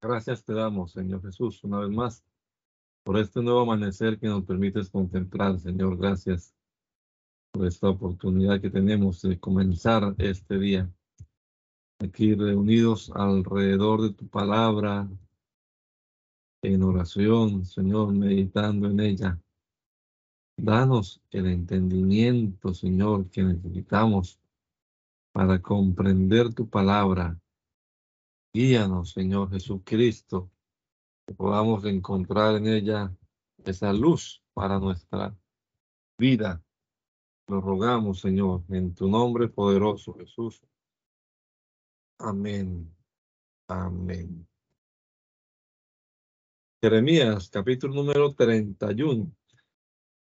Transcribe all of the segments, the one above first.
Gracias te damos, Señor Jesús, una vez más, por este nuevo amanecer que nos permites contemplar, Señor. Gracias por esta oportunidad que tenemos de comenzar este día aquí reunidos alrededor de tu palabra, en oración, Señor, meditando en ella. Danos el entendimiento, Señor, que necesitamos para comprender tu palabra. Guíanos, Señor Jesucristo, que podamos encontrar en ella esa luz para nuestra vida. Lo rogamos, Señor, en tu nombre poderoso, Jesús. Amén. Amén. Jeremías, capítulo número 31,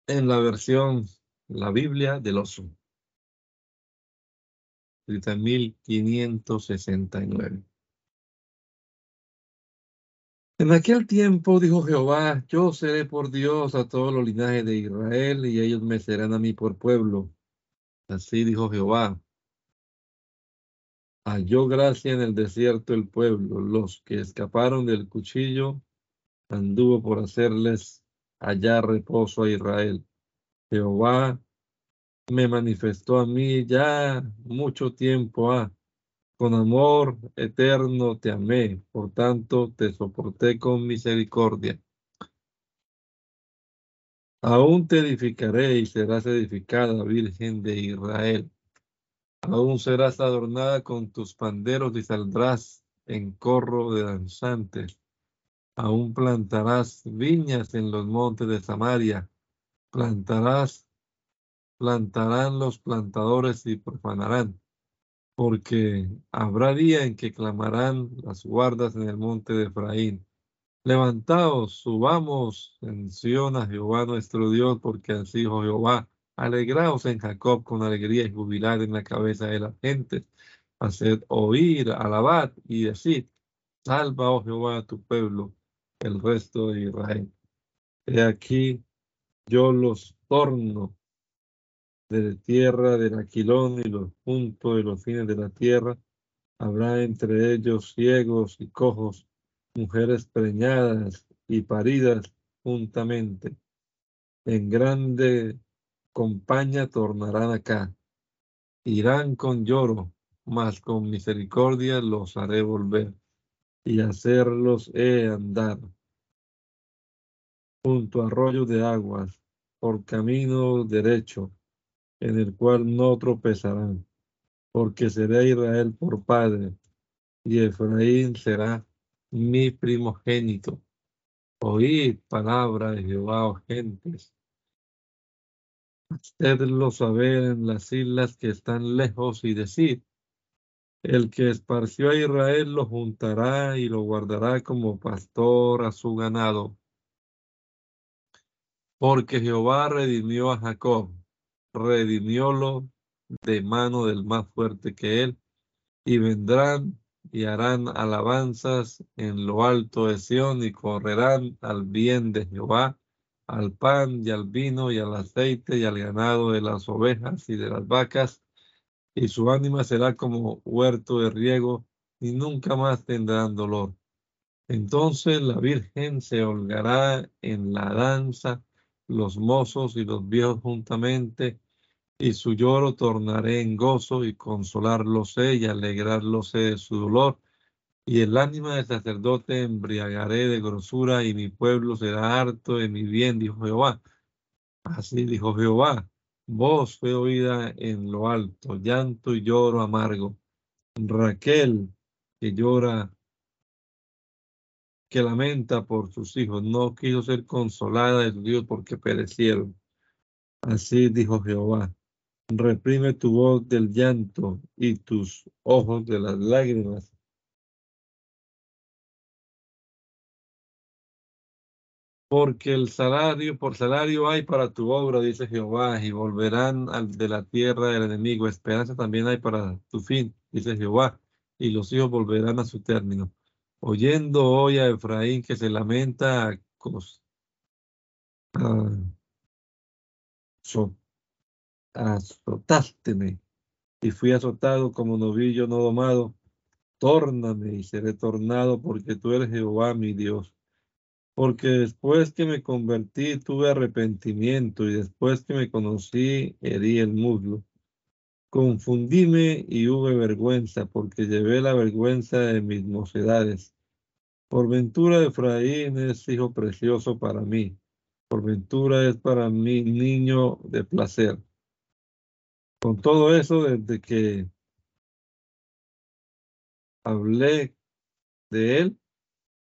en la versión, la Biblia del oso, escrita en 1569. En aquel tiempo dijo Jehová, yo seré por Dios a todos los linajes de Israel y ellos me serán a mí por pueblo. Así dijo Jehová. Halló gracia en el desierto el pueblo, los que escaparon del cuchillo, anduvo por hacerles hallar reposo a Israel. Jehová me manifestó a mí ya mucho tiempo ha con amor eterno te amé, por tanto te soporté con misericordia. Aún te edificaré y serás edificada, Virgen de Israel. Aún serás adornada con tus panderos y saldrás en corro de danzantes. Aún plantarás viñas en los montes de Samaria. Plantarás, plantarán los plantadores y profanarán porque habrá día en que clamarán las guardas en el monte de Efraín. Levantaos, subamos en Sion a Jehová nuestro Dios, porque así dijo Jehová. Alegraos en Jacob con alegría y jubilad en la cabeza de la gente. Haced oír, alabad y decid, salva, oh Jehová, a tu pueblo, el resto de Israel. He aquí, yo los torno de tierra del Aquilón y los puntos de los fines de la tierra. Habrá entre ellos ciegos y cojos, mujeres preñadas y paridas juntamente. En grande compañía tornarán acá. Irán con lloro, mas con misericordia los haré volver y hacerlos he andar junto a arroyos de aguas, por camino derecho en el cual no tropezarán, porque será Israel por padre, y Efraín será mi primogénito. Oíd palabra de Jehová, oh gentes. Hacedlo saber en las islas que están lejos y decid, el que esparció a Israel lo juntará y lo guardará como pastor a su ganado. Porque Jehová redimió a Jacob redimiólo de mano del más fuerte que él, y vendrán y harán alabanzas en lo alto de Sión y correrán al bien de Jehová, al pan y al vino y al aceite y al ganado de las ovejas y de las vacas, y su ánima será como huerto de riego y nunca más tendrán dolor. Entonces la Virgen se holgará en la danza los mozos y los viejos juntamente, y su lloro tornaré en gozo y consolarlos y alegrarlos de su dolor. Y el ánima del sacerdote embriagaré de grosura y mi pueblo será harto de mi bien, dijo Jehová. Así dijo Jehová, voz fue oída en lo alto, llanto y lloro amargo. Raquel, que llora que lamenta por sus hijos, no quiso ser consolada de su Dios porque perecieron. Así dijo Jehová, reprime tu voz del llanto y tus ojos de las lágrimas. Porque el salario, por salario hay para tu obra, dice Jehová, y volverán al de la tierra del enemigo. Esperanza también hay para tu fin, dice Jehová, y los hijos volverán a su término oyendo hoy a Efraín que se lamenta, azotásteme y fui azotado como novillo no domado, tórname y seré tornado, porque tú eres Jehová mi Dios. Porque después que me convertí tuve arrepentimiento y después que me conocí herí el muslo. Confundíme y hubo vergüenza, porque llevé la vergüenza de mis mocedades. Por ventura Efraín es hijo precioso para mí. Por ventura es para mí niño de placer. Con todo eso, desde que hablé de él,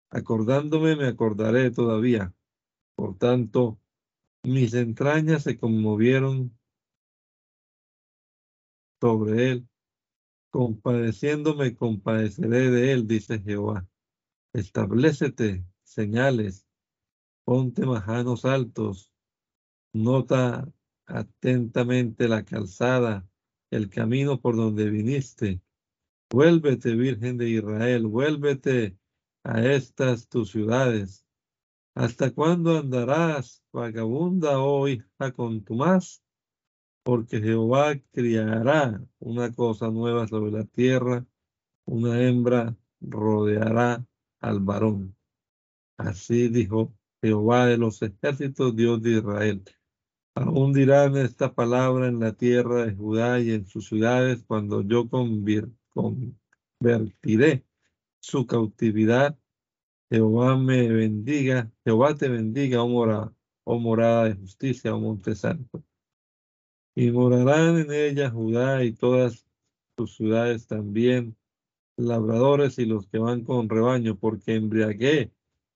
acordándome me acordaré todavía. Por tanto, mis entrañas se conmovieron sobre él. Compadeciéndome, compadeceré de él, dice Jehová. Establecete señales, ponte majanos altos, nota atentamente la calzada, el camino por donde viniste. Vuélvete, Virgen de Israel, vuélvete a estas tus ciudades. ¿Hasta cuándo andarás, vagabunda, oh hija, con tu más? Porque Jehová criará una cosa nueva sobre la tierra, una hembra rodeará al varón. Así dijo Jehová de los ejércitos, Dios de Israel. Aún dirán esta palabra en la tierra de Judá y en sus ciudades cuando yo convertiré su cautividad. Jehová me bendiga, Jehová te bendiga, oh, mora, oh morada de justicia, oh monte santo. Y morarán en ella Judá y todas sus ciudades también, labradores y los que van con rebaño, porque embriagué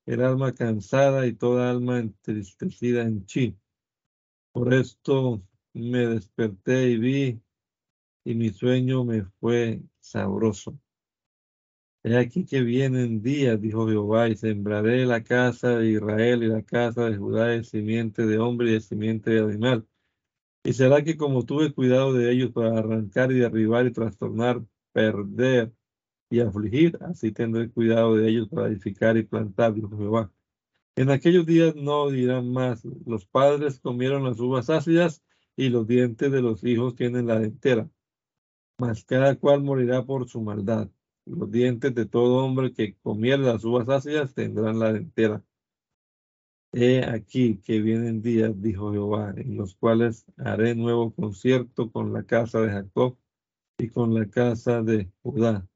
el alma cansada y toda alma entristecida en chi por esto me desperté y vi, y mi sueño me fue sabroso. He aquí que vienen días, dijo Jehová, y sembraré la casa de Israel y la casa de Judá de simiente de hombre y de simiente de animal. Y será que como tuve cuidado de ellos para arrancar y derribar y trastornar, perder y afligir, así tendré cuidado de ellos para edificar y plantar, dijo Jehová. En aquellos días no dirán más, los padres comieron las uvas ácidas y los dientes de los hijos tienen la dentera, mas cada cual morirá por su maldad. Los dientes de todo hombre que comiera las uvas ácidas tendrán la dentera. He aquí que vienen días, dijo Jehová, en los cuales haré nuevo concierto con la casa de Jacob y con la casa de Judá,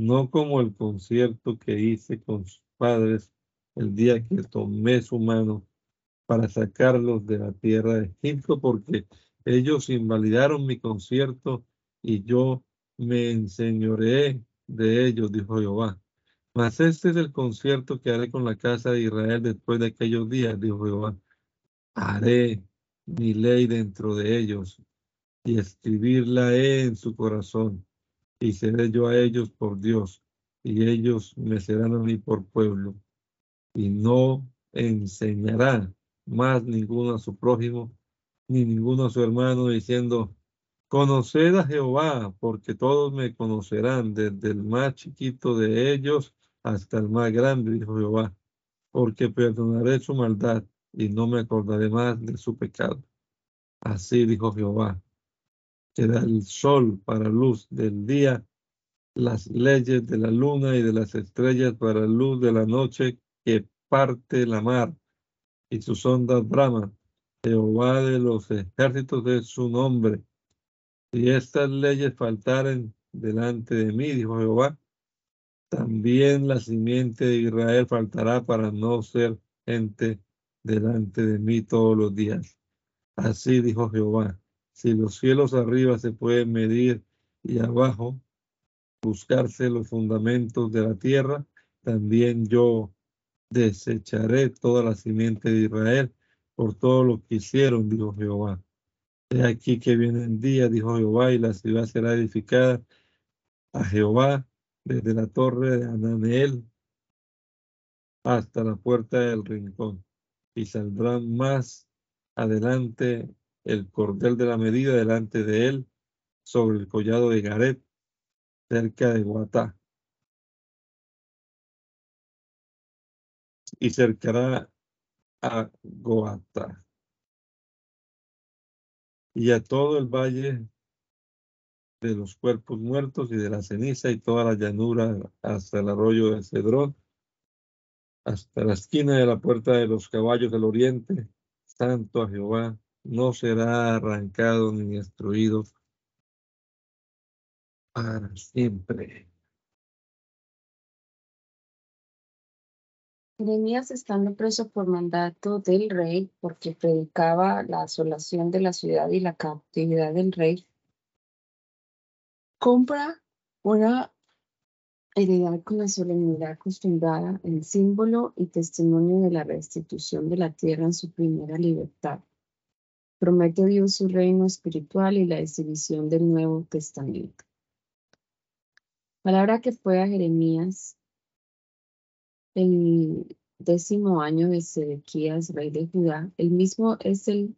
no como el concierto que hice con sus padres el día que tomé su mano para sacarlos de la tierra de Egipto, porque ellos invalidaron mi concierto y yo me enseñoreé de ellos, dijo Jehová. Mas este es el concierto que haré con la casa de Israel después de aquellos días, dijo Jehová. Haré mi ley dentro de ellos y escribirla en su corazón. Y seré yo a ellos por Dios, y ellos me serán a mí por pueblo y no enseñará más ninguno a su prójimo, ni ninguno a su hermano, diciendo, conoced a Jehová, porque todos me conocerán, desde el más chiquito de ellos hasta el más grande, dijo Jehová, porque perdonaré su maldad y no me acordaré más de su pecado. Así dijo Jehová, que da el sol para luz del día, las leyes de la luna y de las estrellas para luz de la noche, que parte la mar y sus ondas braman. Jehová de los ejércitos de su nombre. Si estas leyes faltaren delante de mí, dijo Jehová, también la simiente de Israel faltará para no ser gente delante de mí todos los días. Así dijo Jehová, si los cielos arriba se pueden medir y abajo buscarse los fundamentos de la tierra, también yo desecharé toda la simiente de Israel por todo lo que hicieron, dijo Jehová. He aquí que viene el día, dijo Jehová, y la ciudad será edificada a Jehová desde la torre de Ananeel hasta la puerta del rincón. Y saldrán más adelante el cordel de la medida delante de él sobre el collado de Garet, cerca de Guatá. Y cercará a Goata y a todo el valle de los cuerpos muertos y de la ceniza y toda la llanura hasta el arroyo de Cedrón, hasta la esquina de la puerta de los caballos del oriente, santo a Jehová, no será arrancado ni destruido para siempre. Jeremías estando preso por mandato del rey, porque predicaba la asolación de la ciudad y la cautividad del rey, compra una heredad con la solemnidad acostumbrada, el símbolo y testimonio de la restitución de la tierra en su primera libertad. Promete Dios su reino espiritual y la exhibición del Nuevo Testamento. Palabra que fue a Jeremías el décimo año de Sedequías, rey de Judá. El mismo es el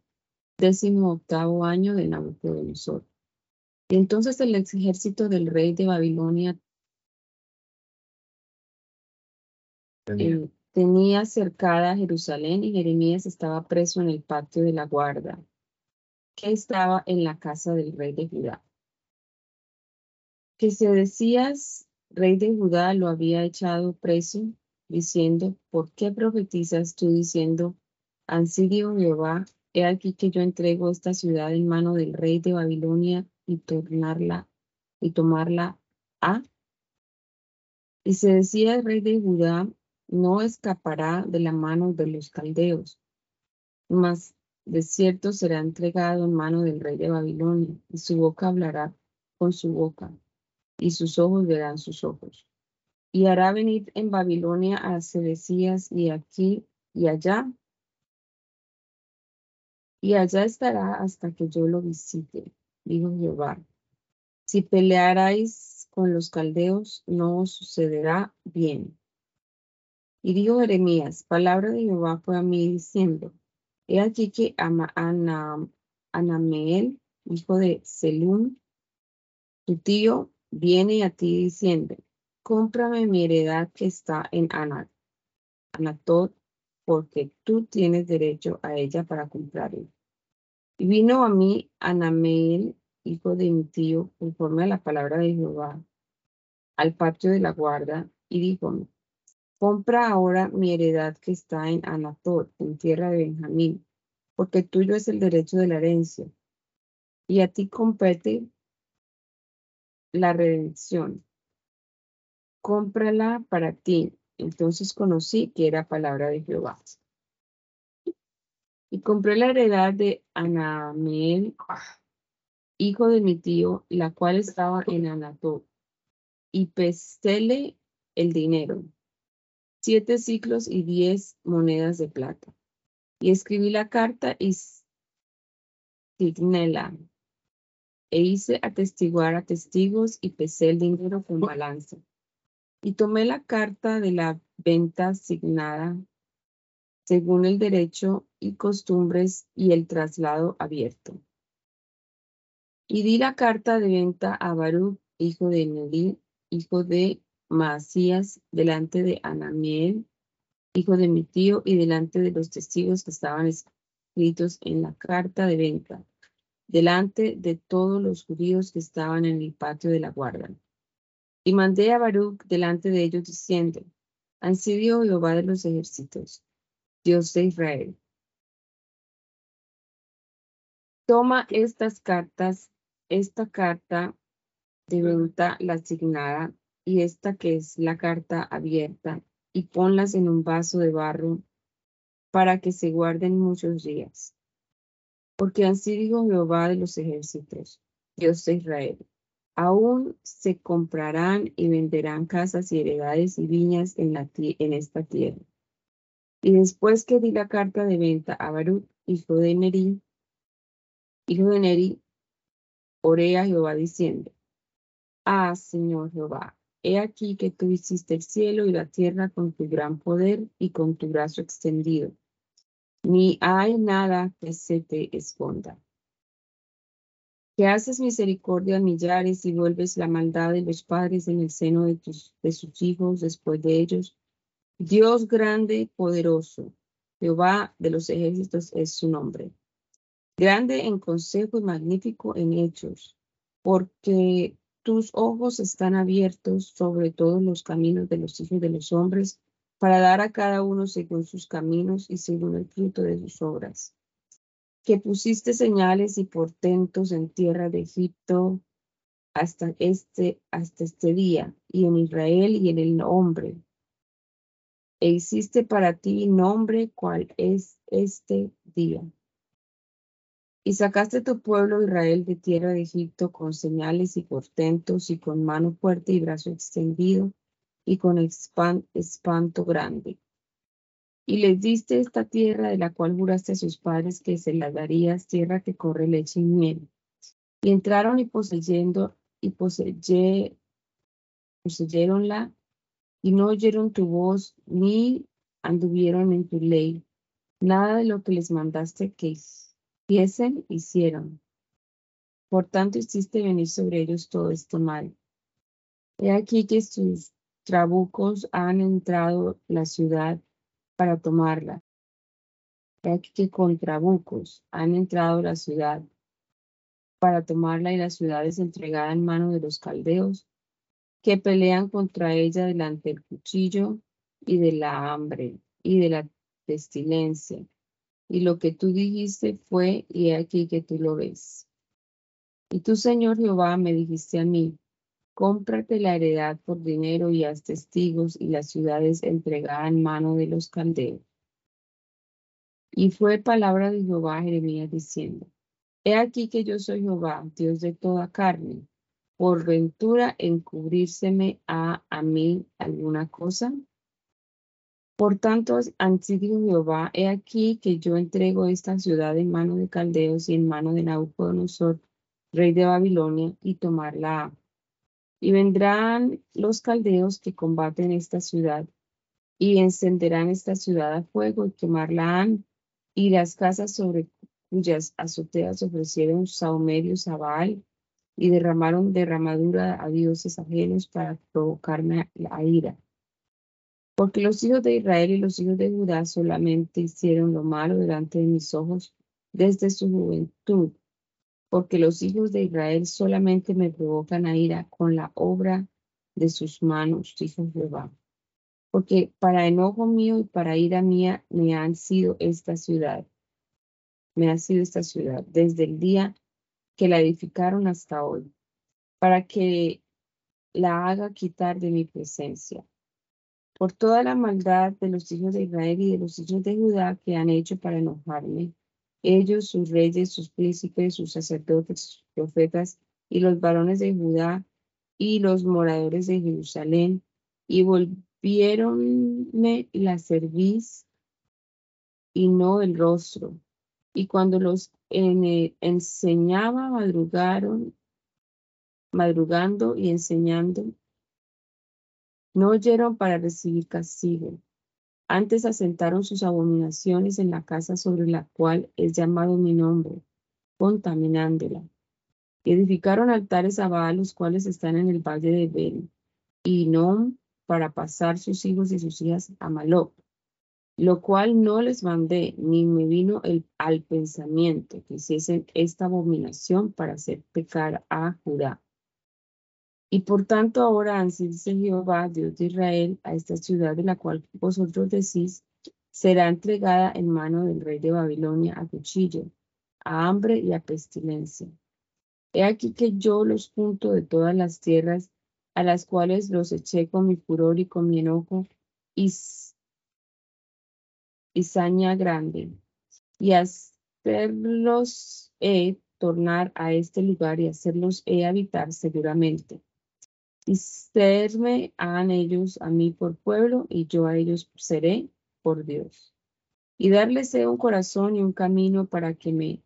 décimo octavo año de Nabucodonosor. Y entonces el ejército del rey de Babilonia eh, tenía. cercada Jerusalén y Jeremías estaba preso en el patio de la guarda, que estaba en la casa del rey de Judá. Que se decías, rey de Judá, lo había echado preso diciendo, ¿por qué profetizas tú diciendo, Ansidio Jehová, he aquí que yo entrego esta ciudad en mano del rey de Babilonia y tornarla y tomarla a? Y se decía el rey de Judá, no escapará de la mano de los caldeos, mas de cierto será entregado en mano del rey de Babilonia, y su boca hablará con su boca, y sus ojos verán sus ojos y hará venir en Babilonia a Sedecías y aquí y allá. Y allá estará hasta que yo lo visite, dijo Jehová. Si pelearais con los caldeos, no os sucederá bien. Y dijo Jeremías, palabra de Jehová fue a mí diciendo, he aquí que Anameel, hijo de Selún, tu tío, viene a ti diciendo, cómprame mi heredad que está en Anatot, porque tú tienes derecho a ella para comprarla. Y vino a mí Anameel, hijo de mi tío, conforme a la palabra de Jehová, al patio de la guarda, y dijo, compra ahora mi heredad que está en Anatot, en tierra de Benjamín, porque tuyo es el derecho de la herencia, y a ti compete la redención cómprala para ti. Entonces conocí que era palabra de Jehová. Y compré la heredad de Anameel, hijo de mi tío, la cual estaba en Anatot, y pestéle el dinero, siete ciclos y diez monedas de plata. Y escribí la carta y signéla, e hice atestiguar a testigos y pesé el dinero con balanza y tomé la carta de la venta asignada según el derecho y costumbres y el traslado abierto. Y di la carta de venta a Baruch, hijo de Nelí, hijo de Masías, delante de Anamiel, hijo de mi tío, y delante de los testigos que estaban escritos en la carta de venta, delante de todos los judíos que estaban en el patio de la guarda. Y mandé a Baruch delante de ellos diciendo, sido Jehová de los ejércitos, Dios de Israel. Toma estas cartas, esta carta de venta, la asignada, y esta que es la carta abierta, y ponlas en un vaso de barro para que se guarden muchos días. Porque así dijo Jehová de los ejércitos, Dios de Israel aún se comprarán y venderán casas y heredades y viñas en, la, esta tierra. Y después que di la carta de venta a Baruch, hijo de Neri, hijo de Neri, oré a Jehová diciendo, Ah, Señor Jehová, he aquí que tú hiciste el cielo y la tierra con tu gran poder y con tu brazo extendido. Ni hay nada que se te esconda que haces misericordia a millares y vuelves la maldad de los padres en el seno de, sus hijos después de ellos. Dios grande, poderoso, Jehová de los ejércitos es su nombre. Grande en consejo y magnífico en hechos. porque tus ojos están abiertos sobre todos los caminos de los hijos de los hombres, para dar a cada uno según sus caminos y según el fruto de sus obras. Que pusiste señales y portentos en tierra de Egipto hasta este, hasta este día, y en Israel y en el hombre. E hiciste para ti nombre cual es este día. Y sacaste tu pueblo Israel de tierra de Egipto con señales y portentos y con mano fuerte y brazo extendido y con espanto grande. Y les diste esta tierra de la cual juraste a sus padres que se la darías, tierra que corre leche y miel. Y entraron y poseyendo y poseye, poseyeronla y no oyeron tu voz ni anduvieron en tu ley. Nada de lo que les mandaste que hiciesen, hicieron. Por tanto, hiciste venir sobre ellos todo este mal. He aquí que sus trabucos han entrado la ciudad para tomarla. Aquí que con trabucos han entrado la ciudad para tomarla y la ciudad es entregada en mano de los caldeos, que pelean contra ella delante del cuchillo y de la hambre y de la pestilencia. Y lo que tú dijiste fue, y aquí que tú lo ves. Y tú, Señor Jehová, me dijiste a mí, cómprate la heredad por dinero y haz testigos y la ciudad es entregada en mano de los caldeos. Y fue palabra de Jehová a Jeremías diciendo, He aquí que yo soy Jehová, Dios de toda carne. ¿Por ventura encubrírseme a, a mí alguna cosa? Por tanto, así dijo Jehová, he aquí que yo entrego esta ciudad en mano de caldeos y en mano de Nabucodonosor, rey de Babilonia, y tomarla. Y vendrán los caldeos que combaten esta ciudad, y encenderán esta ciudad a fuego y quemarla han, y las casas sobre cuyas azoteas ofrecieron saumerios a Baal y derramaron derramadura a dioses ajenos para provocarme la ira. Porque los hijos de Israel y los hijos de Judá solamente hicieron lo malo delante de mis ojos desde su juventud. Porque los hijos de Israel solamente me provocan a ira con la obra de sus manos, dijo Jehová. Porque para enojo mío y para ira mía me han sido esta ciudad me ha sido esta ciudad desde el día que la edificaron hasta hoy, para que la haga quitar de mi presencia. Por toda la maldad de los hijos de Israel y de los hijos de Judá que han hecho para enojarme, ellos, sus reyes, sus príncipes, sus sacerdotes, sus profetas y los varones de Judá y los moradores de Jerusalén, y volvieronme la cerviz y no el rostro, y cuando los enseñaba, madrugaron, madrugando y enseñando, no oyeron para recibir castigo. Antes asentaron sus abominaciones en la casa sobre la cual es llamado mi nombre, contaminándola. edificaron altares a Baal, los cuales están en el valle de Ben, y no para pasar sus hijos y sus hijas a Maloc lo cual no les mandé, ni me vino el, al pensamiento que hiciesen esta abominación para hacer pecar a Judá. Y por tanto ahora así dice Jehová, Dios de Israel, a esta ciudad de la cual vosotros decís, será entregada en mano del rey de Babilonia a cuchillo, a hambre y a pestilencia. He aquí que yo los junto de todas las tierras a las cuales los eché con mi furor y con mi enojo, y saña grande, y hacerlos he tornar a este lugar y hacerlos he habitar seguramente. Y serme han ellos a mí por pueblo, y yo a ellos seré por Dios. Y darles he un corazón y un camino para que me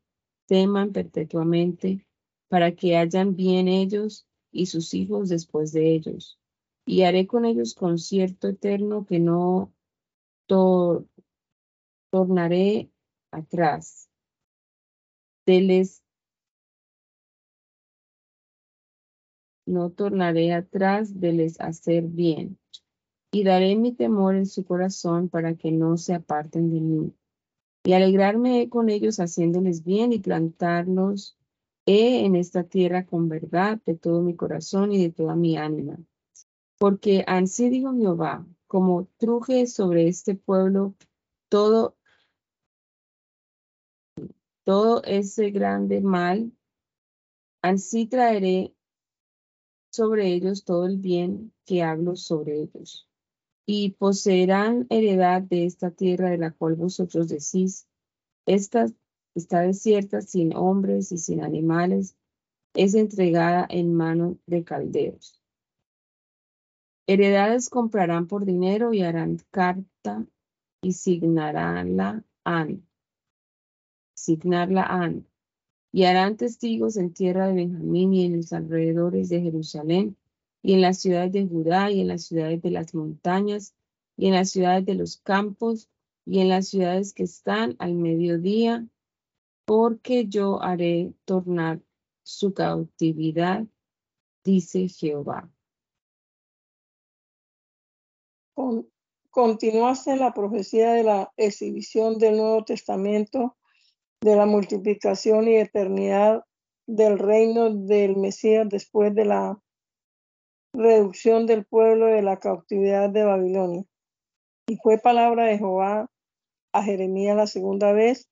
teman perpetuamente, para que hayan bien ellos y sus hijos después de ellos. Y haré con ellos concierto eterno que no tornaré atrás. Deles no tornaré atrás de les hacer bien. Y daré mi temor en su corazón para que no se aparten de mí. Y alegrarme con ellos haciéndoles bien y plantarlos en esta tierra con verdad de todo mi corazón y de toda mi ánima. Porque así dijo Jehová, como truje sobre este pueblo todo, todo ese grande mal, así traeré sobre ellos todo el bien que hablo sobre ellos. Y poseerán heredad de esta tierra de la cual vosotros decís, esta está desierta sin hombres y sin animales, es entregada en mano de caldeos. Heredades comprarán por dinero y harán carta y signarán an. Signarla an. Y harán testigos en tierra de Benjamín y en los alrededores de Jerusalén y en las ciudades de Judá y en las ciudades de las montañas y en las ciudades de los campos y en las ciudades que están al mediodía, porque yo haré tornar su cautividad, dice Jehová. continuase la profecía de la exhibición del Nuevo Testamento, de la multiplicación y eternidad del reino del Mesías después de la reducción del pueblo de la cautividad de Babilonia. Y fue palabra de Jehová a Jeremías la segunda vez,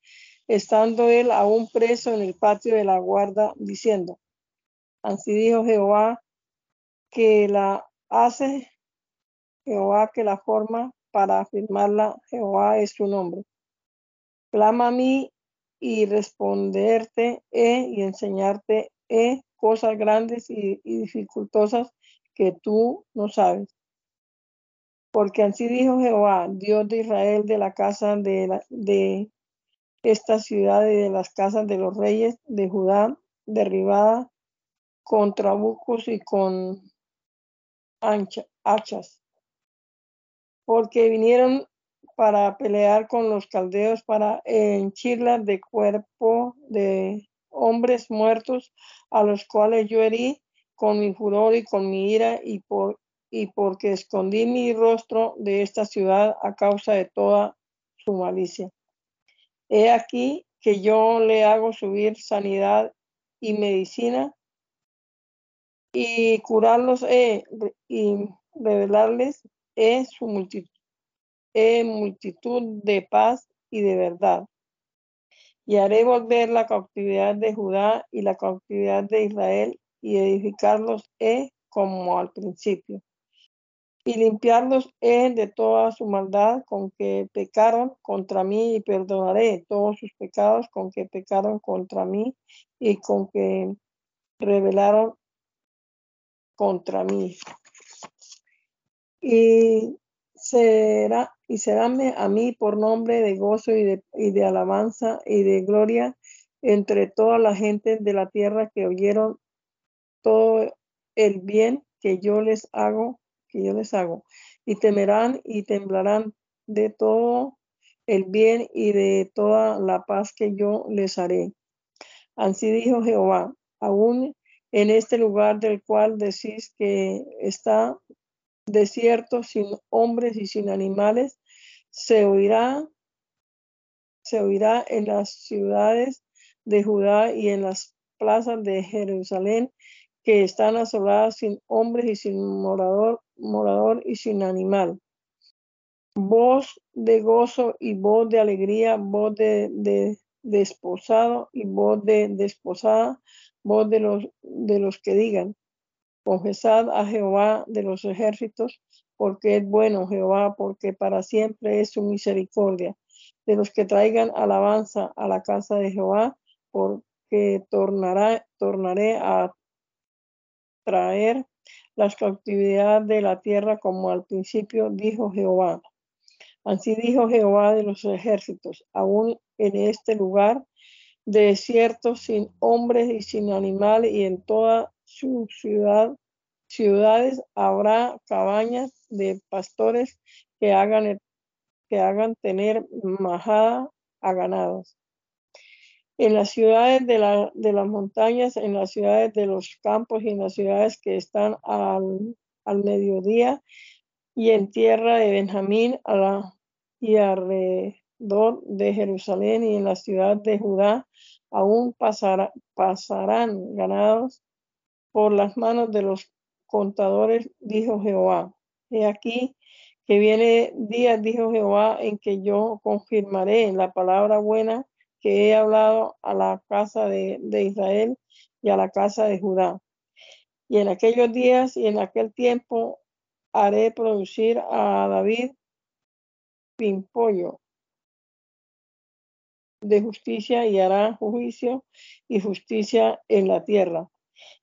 estando él aún preso en el patio de la guarda, diciendo, así dijo Jehová, que la hace Jehová, que la forma para afirmarla, Jehová es su nombre. Clama a mí y responderte he y enseñarte he cosas grandes y, dificultosas que tú no sabes. Porque así dijo Jehová, Dios de Israel, de la casa de, de esta ciudad y de las casas de los reyes de Judá, derribada con trabucos y con hachas. Porque vinieron para pelear con los caldeos, para henchirlas de cuerpo de hombres muertos, a los cuales yo herí con mi furor y con mi ira, y por y porque escondí mi rostro de esta ciudad a causa de toda su malicia. He aquí que yo le hago subir sanidad y medicina y curarlos he, y revelarles he su multitud, he multitud de paz y de verdad. Y haré volver la cautividad de Judá y la cautividad de Israel y edificarlos he como al principio y limpiarlos he de toda su maldad con que pecaron contra mí y perdonaré todos sus pecados con que pecaron contra mí y con que rebelaron contra mí. Y será y seráme a mí por nombre de gozo y de, y de alabanza y de gloria entre toda la gente de la tierra que oyeron todo el bien que yo les hago yo les hago, y temerán y temblarán de todo el bien y de toda la paz que yo les haré. Así dijo Jehová, aún en este lugar del cual decís que está desierto, sin hombres y sin animales, se oirá, se oirá en las ciudades de Judá y en las plazas de Jerusalén que están asoladas sin hombres y sin morador, morador y sin animal. Voz de gozo y voz de alegría, voz de, desposado y voz de desposada, voz de los, de los que digan, confesad a Jehová de los ejércitos, porque es bueno Jehová, porque para siempre es su misericordia. De los que traigan alabanza a la casa de Jehová, porque tornará, tornaré a traer las cautividades de la tierra como al principio dijo Jehová. Así dijo Jehová de los ejércitos, aún en este lugar desierto, sin hombres y sin animales, y en toda su ciudad, ciudades habrá cabañas de pastores que hagan, que hagan tener majada a ganados. En las ciudades de, la, de, las montañas, en las ciudades de los campos y en las ciudades que están al, al mediodía y en tierra de Benjamín a la, y alrededor de Jerusalén y en la ciudad de Judá aún pasará, pasarán ganados por las manos de los contadores, dijo Jehová. He aquí que viene día, dijo Jehová, en que yo confirmaré la palabra buena que he hablado a la casa de, de Israel y a la casa de Judá. Y en aquellos días y en aquel tiempo haré producir a David pimpollo de justicia y hará juicio y justicia en la tierra.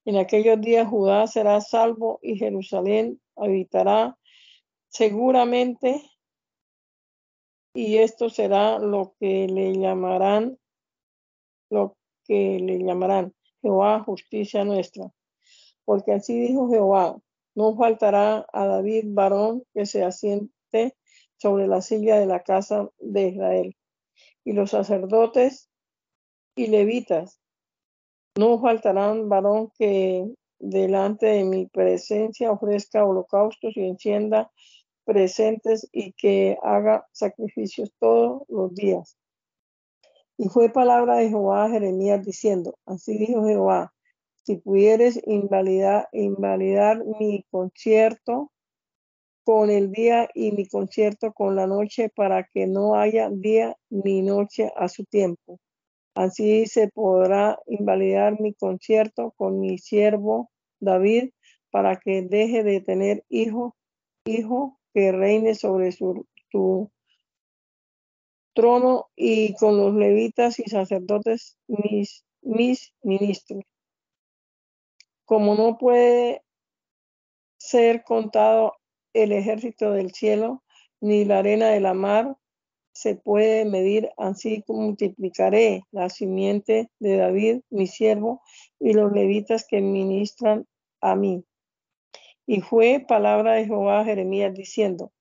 En aquellos días Judá será salvo y Jerusalén habitará seguramente y esto será lo que le llamarán lo que le llamarán Jehová justicia nuestra. Porque así dijo Jehová, no faltará a David varón que se asiente sobre la silla de la casa de Israel. Y los sacerdotes y levitas no faltarán varón que delante de mi presencia ofrezca holocaustos y encienda presentes y que haga sacrificios todos los días. Y fue palabra de Jehová a Jeremías diciendo, así dijo Jehová, si pudieres invalidar, invalidar mi concierto con el día y mi concierto con la noche para que no haya día ni noche a su tiempo. Así se podrá invalidar mi concierto con mi siervo David para que deje de tener hijo, hijo que reine sobre su, trono y con los levitas y sacerdotes mis, mis ministros. Como no puede ser contado el ejército del cielo, ni la arena de la mar se puede medir, así como multiplicaré la simiente de David, mi siervo, y los levitas que ministran a mí. Y fue palabra de Jehová a Jeremías diciendo,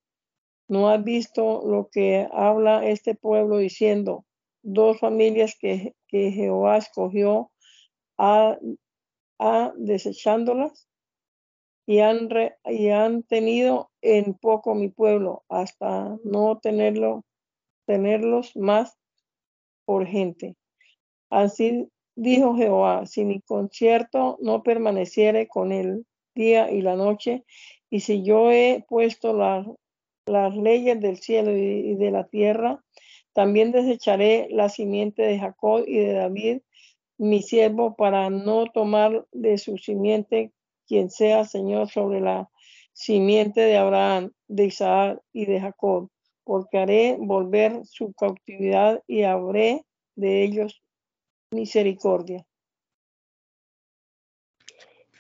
¿no has visto lo que habla este pueblo diciendo, dos familias que, Jehová escogió a, desechándolas? Y han, y han tenido en poco mi pueblo hasta no tenerlo, tenerlos más por gente. Así dijo Jehová, si mi concierto no permaneciere con el día y la noche, y si yo he puesto las leyes del cielo y, de la tierra, también desecharé la simiente de Jacob y de David, mi siervo, para no tomar de su simiente quien sea Señor sobre la simiente de Abraham, de Isaac y de Jacob, porque haré volver su cautividad y habré de ellos misericordia.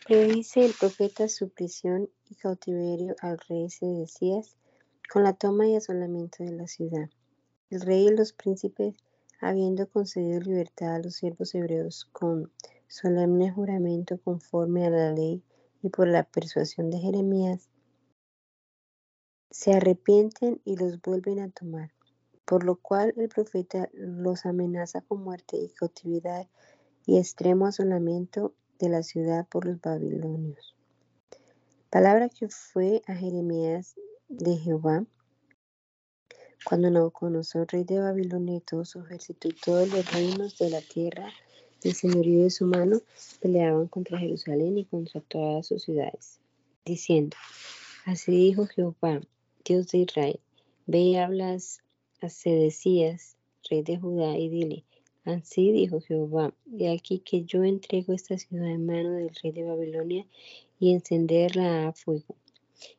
Predice el profeta su prisión y cautiverio al rey Sedecías con la toma y asolamiento de la ciudad. El rey y los príncipes, habiendo concedido libertad a los siervos hebreos con solemne juramento conforme a la ley y por la persuasión de Jeremías, se arrepienten y los vuelven a tomar, por lo cual el profeta los amenaza con muerte y cautividad y extremo asolamiento de la ciudad por los babilonios. Palabra que fue a Jeremías de Jehová cuando Nabucodonosor, rey de Babilonia y todo su ejército y todos los reinos de la tierra el señorío de su mano peleaban contra Jerusalén y contra todas sus ciudades, diciendo, así dijo Jehová, Dios de Israel, ve y hablas a Sedecías, rey de Judá, y dile, Así dijo Jehová, de aquí que yo entrego esta ciudad en mano del rey de Babilonia y encenderla a fuego.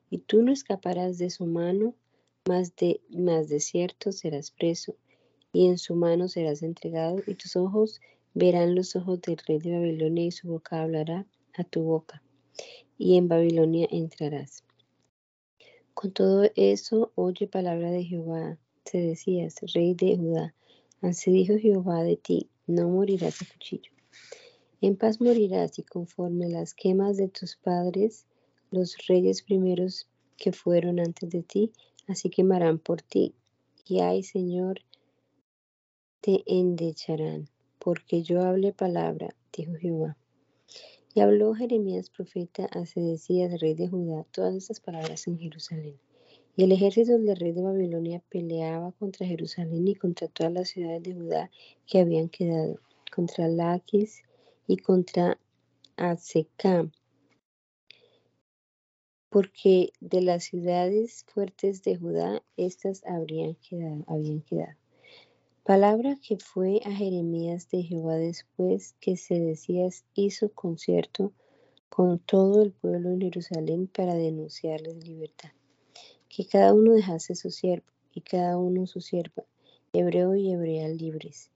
Y tú no escaparás de su mano, más de, más de cierto serás preso, y en su mano serás entregado, y tus ojos verán los ojos del rey de Babilonia, y su boca hablará a tu boca, y en Babilonia entrarás. Con todo eso, oye palabra de Jehová, se decías, rey de Judá, Así dijo Jehová de ti, no morirás a cuchillo. En paz morirás y conforme las quemas de tus padres, los reyes primeros que fueron antes de ti, así quemarán por ti. Y ay, Señor, te endecharán, porque yo hablé palabra, dijo Jehová. Y habló Jeremías profeta a Sedecías, rey de Judá, todas estas palabras en Jerusalén. Y el ejército del rey de Babilonia peleaba contra Jerusalén y contra todas las ciudades de Judá que habían quedado, contra Laquis y contra Azekam, porque de las ciudades fuertes de Judá, estas habrían habían quedado. Palabra que fue a Jeremías de Jehová después que se decía hizo concierto con todo el pueblo en Jerusalén para denunciarles libertad. Que cada uno dejase su siervo y cada uno su sierva, hebreo y hebrea libres.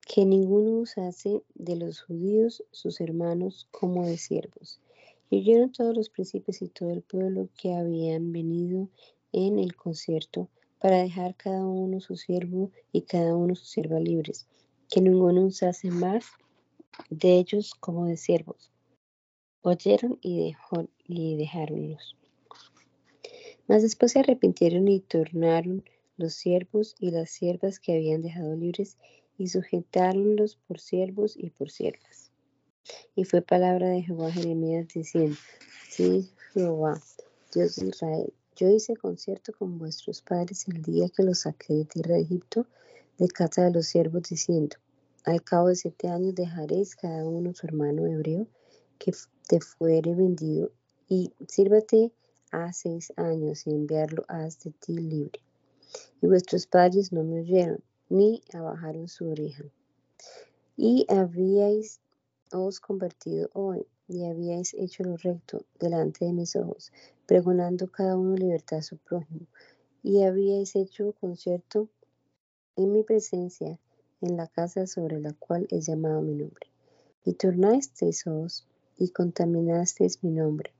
Que ninguno usase de los judíos sus hermanos como de siervos. Y oyeron todos los príncipes y todo el pueblo que habían venido en el concierto para dejar cada uno su siervo y cada uno su sierva libres, que ninguno usase más de ellos como de siervos. Oyeron y, dejó, y dejaronlos. Mas después se arrepintieron y tornaron los siervos y las siervas que habían dejado libres y sujetáronlos por siervos y por siervas. Y fue palabra de Jehová Jeremías diciendo, sí, Jehová, Dios de Israel, yo hice concierto con vuestros padres el día que los saqué de tierra de Egipto, de casa de los siervos, diciendo, al cabo de siete años dejaréis cada uno su hermano hebreo que te fuere vendido, y sírvate a seis años y enviarlo hasta ti libre. Y vuestros padres no me oyeron, ni abajaron su oreja. Y habíais os convertido hoy, y habíais hecho lo recto delante de mis ojos, pregonando cada uno libertad a su prójimo. Y habíais hecho concierto en mi presencia en la casa sobre la cual es llamado mi nombre. Y tornasteis os y contaminasteis mi nombre.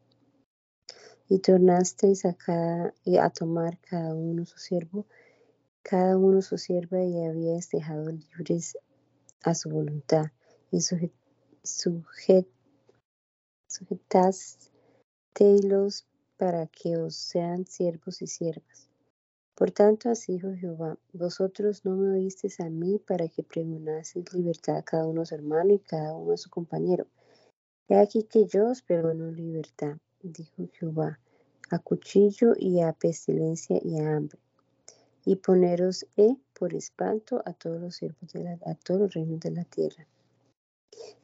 Y tornasteis a, cada, a tomar cada uno su siervo, cada uno su sierva, y habíais dejado libres a su voluntad. Y sujet, sujet, sujetasteis para que os sean siervos y siervas. Por tanto, así dijo Jehová, vosotros no me oísteis a mí para que pregonaseis libertad a cada uno a su hermano y cada uno a su compañero. He aquí que yo os pregono libertad, dijo Jehová, a cuchillo y a pestilencia y a hambre. Y poneros he por espanto a todos los siervos de la, a todos los reinos de la tierra.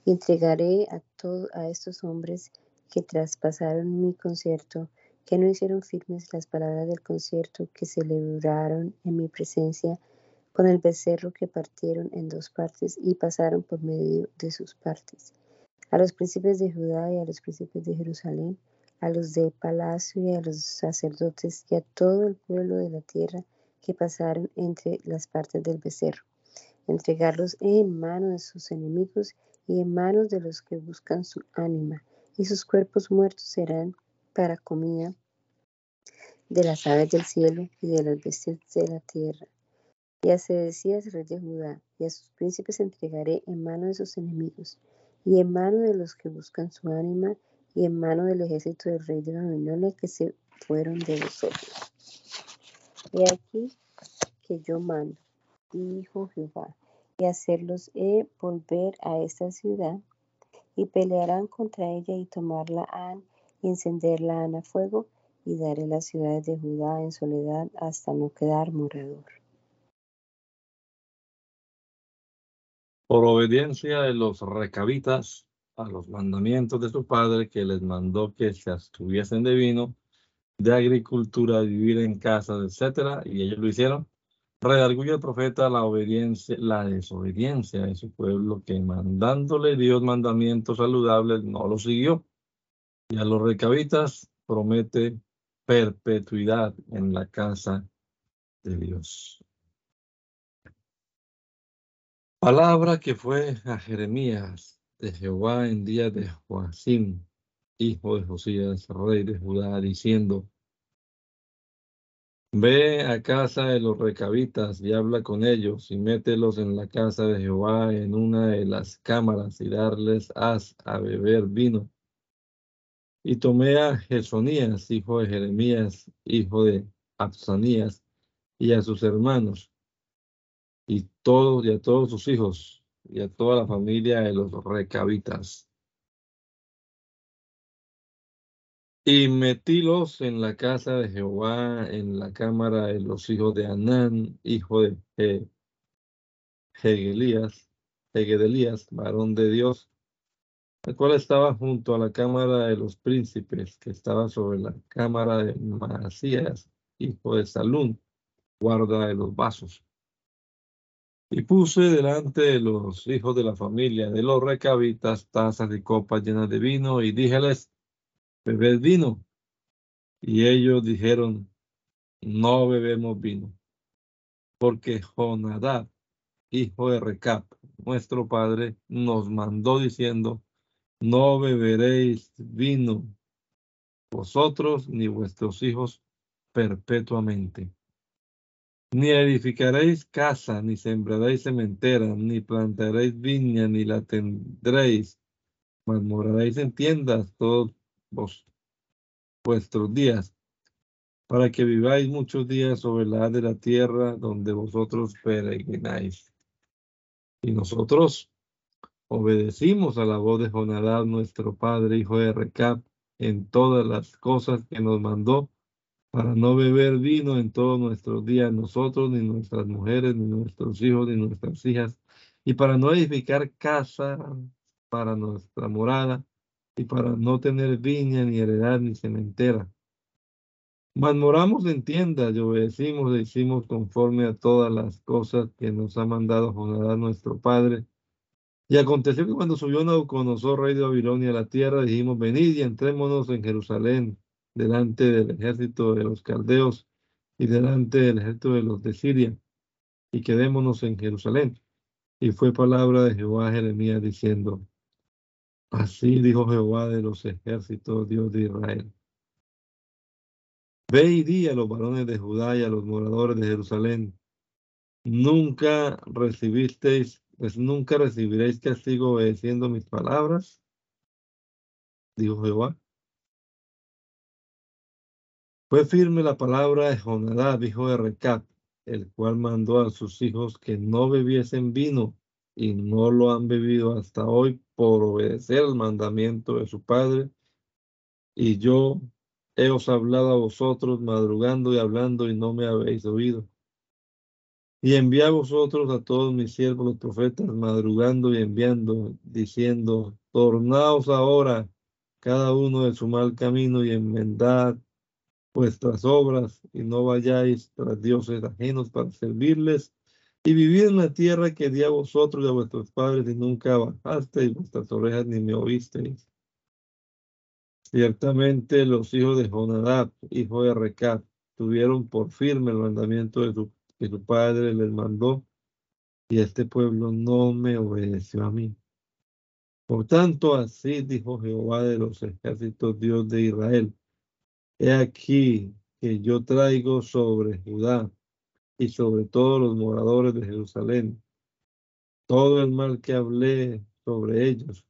Y entregaré a, todos a estos hombres que traspasaron mi concierto que no hicieron firmes las palabras del concierto que celebraron en mi presencia con el becerro que partieron en dos partes y pasaron por medio de sus partes. A los príncipes de Judá y a los príncipes de Jerusalén, a los de palacio y a los sacerdotes y a todo el pueblo de la tierra que pasaron entre las partes del becerro, entregarlos en manos de sus enemigos y en manos de los que buscan su ánima, y sus cuerpos muertos serán para comida de las aves del cielo y de las bestias de la tierra. Y a Sedecías, rey de Judá, y a sus príncipes entregaré en mano de sus enemigos, y en mano de los que buscan su ánima, y en mano del ejército del rey de Babilonia que se fueron de vosotros. He aquí que yo mando, dijo Jehová, y hacerlos he volver a esta ciudad, y pelearán contra ella y tomarla han y encenderla a fuego, y daré las ciudades de Judá en soledad hasta no quedar morador. Por obediencia de los recabitas a los mandamientos de su padre, que les mandó que se abstuviesen de vino, de agricultura, vivir en casa, etcétera, y ellos lo hicieron. Redarguye el profeta la la desobediencia de su pueblo, que mandándole Dios mandamientos saludables, no lo siguió y a los recabitas promete perpetuidad en la casa de Dios. Palabra que fue a Jeremías de Jehová en día de Joacim, hijo de Josías, rey de Judá, diciendo, Ve a casa de los recabitas y habla con ellos y mételos en la casa de Jehová en una de las cámaras y darles haz a beber vino y tomé a Jesonías, hijo de Jeremías, hijo de Absanías, y a sus hermanos, y todos, y a todos sus hijos, y a toda la familia de los recabitas. Y metílos en la casa de Jehová, en la cámara de los hijos de Anán, hijo de Hegelías, Egedelías, varón de Dios, el cual estaba junto a la cámara de los príncipes, que estaba sobre la cámara de Masías, hijo de Salún, guarda de los vasos. Y puse delante de los hijos de la familia de los recabitas tazas y copas llenas de vino, y díjeles, bebed vino. Y ellos dijeron, no bebemos vino, porque Jonadab, hijo de Recap, nuestro padre, nos mandó diciendo, no beberéis vino vosotros ni vuestros hijos perpetuamente. Ni edificaréis casa, ni sembraréis cementera, ni plantaréis viña, ni la tendréis, mas moraréis en tiendas todos vos, vuestros días, para que viváis muchos días sobre la de la tierra donde vosotros peregrináis. Y nosotros obedecimos a la voz de Jonadab, nuestro padre, hijo de Recap, en todas las cosas que nos mandó, para no beber vino en todos nuestros días, nosotros, ni nuestras mujeres, ni nuestros hijos, ni nuestras hijas, y para no edificar casa para nuestra morada, y para no tener viña, ni heredad, ni cementera. Mas moramos en tiendas y obedecimos e hicimos conforme a todas las cosas que nos ha mandado Jonadab nuestro Padre, y aconteció que cuando subió Nabucodonosor, rey de Babilonia, la tierra, dijimos, venid y entrémonos en Jerusalén, delante del ejército de los caldeos y delante del ejército de los de Siria, y quedémonos en Jerusalén. Y fue palabra de Jehová Jeremías diciendo, así dijo Jehová de los ejércitos, Dios de Israel. Ve y di a los varones de Judá y a los moradores de Jerusalén, nunca recibisteis pues nunca recibiréis castigo obedeciendo mis palabras, dijo Jehová. Fue firme la palabra de Jonadab, hijo de Recap, el cual mandó a sus hijos que no bebiesen vino, y no lo han bebido hasta hoy por obedecer el mandamiento de su padre. Y yo he os hablado a vosotros madrugando y hablando, y no me habéis oído. Y envía a vosotros a todos mis siervos los profetas, madrugando y enviando, diciendo, tornaos ahora cada uno de su mal camino y enmendad vuestras obras y no vayáis tras dioses ajenos para servirles y vivir en la tierra que di a vosotros y a vuestros padres y nunca bajasteis vuestras orejas ni me oísteis. Ciertamente los hijos de Jonadab, hijo de Recab, tuvieron por firme el mandamiento de su que su padre les mandó, y este pueblo no me obedeció a mí. Por tanto, así dijo Jehová de los ejércitos, Dios de Israel. He aquí que yo traigo sobre Judá y sobre todos los moradores de Jerusalén todo el mal que hablé sobre ellos,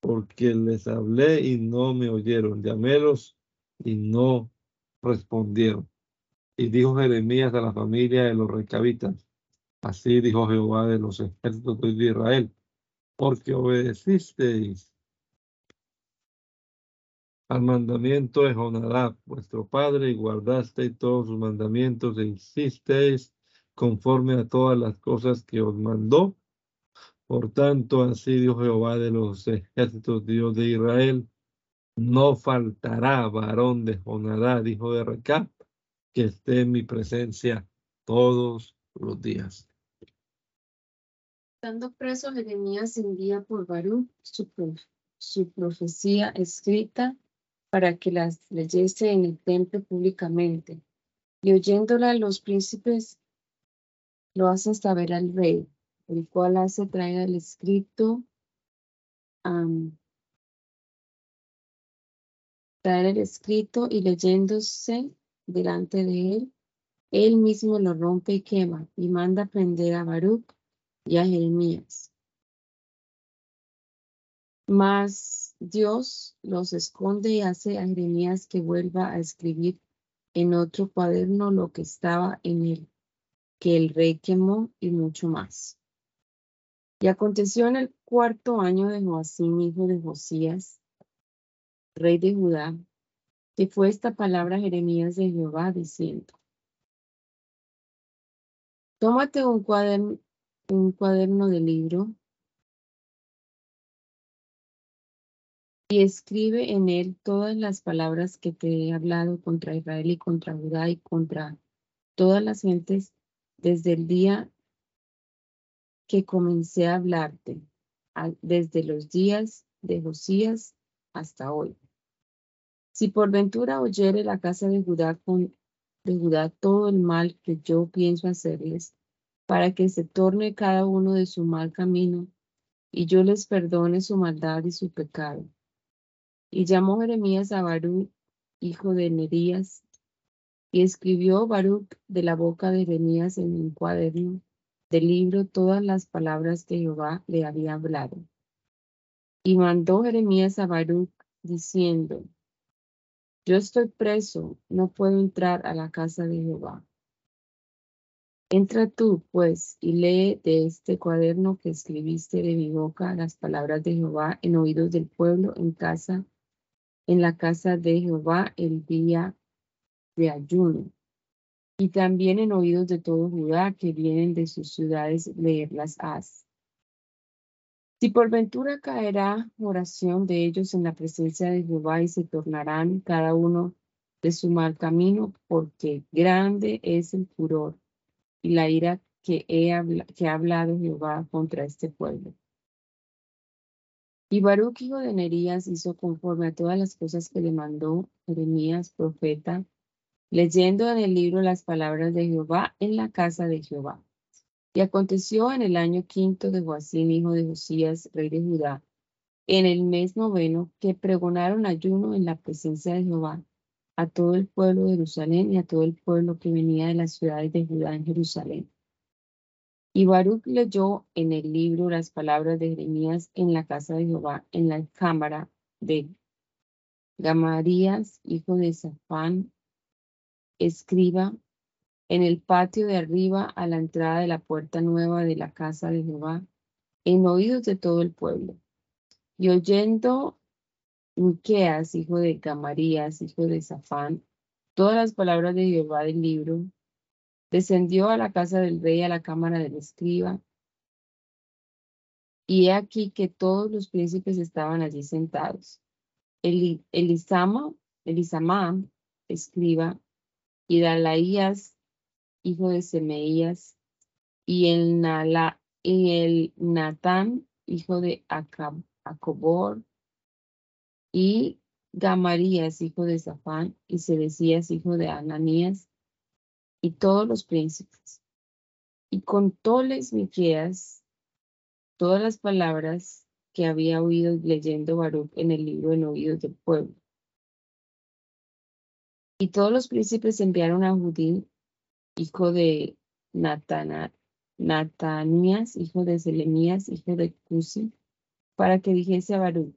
porque les hablé y no me oyeron, llamélos y no respondieron. Y dijo Jeremías a la familia de los recabitas, así dijo Jehová de los ejércitos de Israel, porque obedecisteis al mandamiento de Jonadab, vuestro padre, y guardasteis todos sus mandamientos e hicisteis conforme a todas las cosas que os mandó. Por tanto, así dijo Jehová de los ejércitos, Dios de Israel, no faltará varón de Jonadab, hijo de Recap, que esté en mi presencia todos los días. Estando preso, Jeremías envía por Baruch su, profecía escrita para que las leyese en el templo públicamente. Y oyéndola los príncipes lo hacen saber al rey, el cual hace traer el escrito, traer el escrito y leyéndose delante de él, él mismo lo rompe y quema y manda prender a Baruch y a Jeremías. Mas Dios los esconde y hace a Jeremías que vuelva a escribir en otro cuaderno lo que estaba en él, que el rey quemó y mucho más. Y aconteció en el cuarto año de Joacín, hijo de Josías, rey de Judá, que fue esta palabra Jeremías de Jehová diciendo, tómate un cuaderno, un cuaderno de libro y escribe en él todas las palabras que te he hablado contra Israel y contra Judá y contra todas las gentes desde el día que comencé a hablarte, desde los días de Josías hasta hoy. Si por ventura oyere la casa de Judá, con, de Judá todo el mal que yo pienso hacerles, para que se torne cada uno de su mal camino, y yo les perdone su maldad y su pecado. Y llamó Jeremías a Baruch, hijo de Nerías, y escribió Baruch de la boca de Jeremías en un cuaderno del libro todas las palabras que Jehová le había hablado. Y mandó Jeremías a Baruch diciendo, yo estoy preso, no puedo entrar a la casa de Jehová. Entra tú, pues, y lee de este cuaderno que escribiste de mi boca las palabras de Jehová en oídos del pueblo en casa, en la casa de Jehová el día de ayuno. Y también en oídos de todo Judá que vienen de sus ciudades leerlas haz. Si por ventura caerá oración de ellos en la presencia de Jehová y se tornarán cada uno de su mal camino, porque grande es el furor y la ira que, que ha hablado Jehová contra este pueblo. Y Baruch, hijo de Nerías, hizo conforme a todas las cosas que le mandó Jeremías, profeta, leyendo en el libro las palabras de Jehová en la casa de Jehová. Y aconteció en el año quinto de Joacín, hijo de Josías, rey de Judá, en el mes noveno, que pregonaron ayuno en la presencia de Jehová a todo el pueblo de Jerusalén y a todo el pueblo que venía de las ciudades de Judá en Jerusalén. Y Baruch leyó en el libro las palabras de Jeremías en la casa de Jehová, en la cámara de Gamarías, hijo de Safán, escriba, en el patio de arriba a la entrada de la puerta nueva de la casa de Jehová, en oídos de todo el pueblo. Y oyendo Miqueas, hijo de Gamarías, hijo de Safán, todas las palabras de Jehová del libro, descendió a la casa del rey, a la cámara del escriba, y he aquí que todos los príncipes estaban allí sentados. El, Elisama, Elisamá, escriba, y Dalaías, hijo de Semeías, y el, Nala, y el Natán, hijo de Acobor, y Gamarías, hijo de Zafán, y Sedecías, hijo de Ananías, y todos los príncipes. Y contóles Miqueas todas las palabras que había oído leyendo Baruch en el libro en oídos del pueblo. Y todos los príncipes enviaron a Judí, hijo de Natanías, hijo de Selemías, hijo de Cusi, para que dijese a Baruch,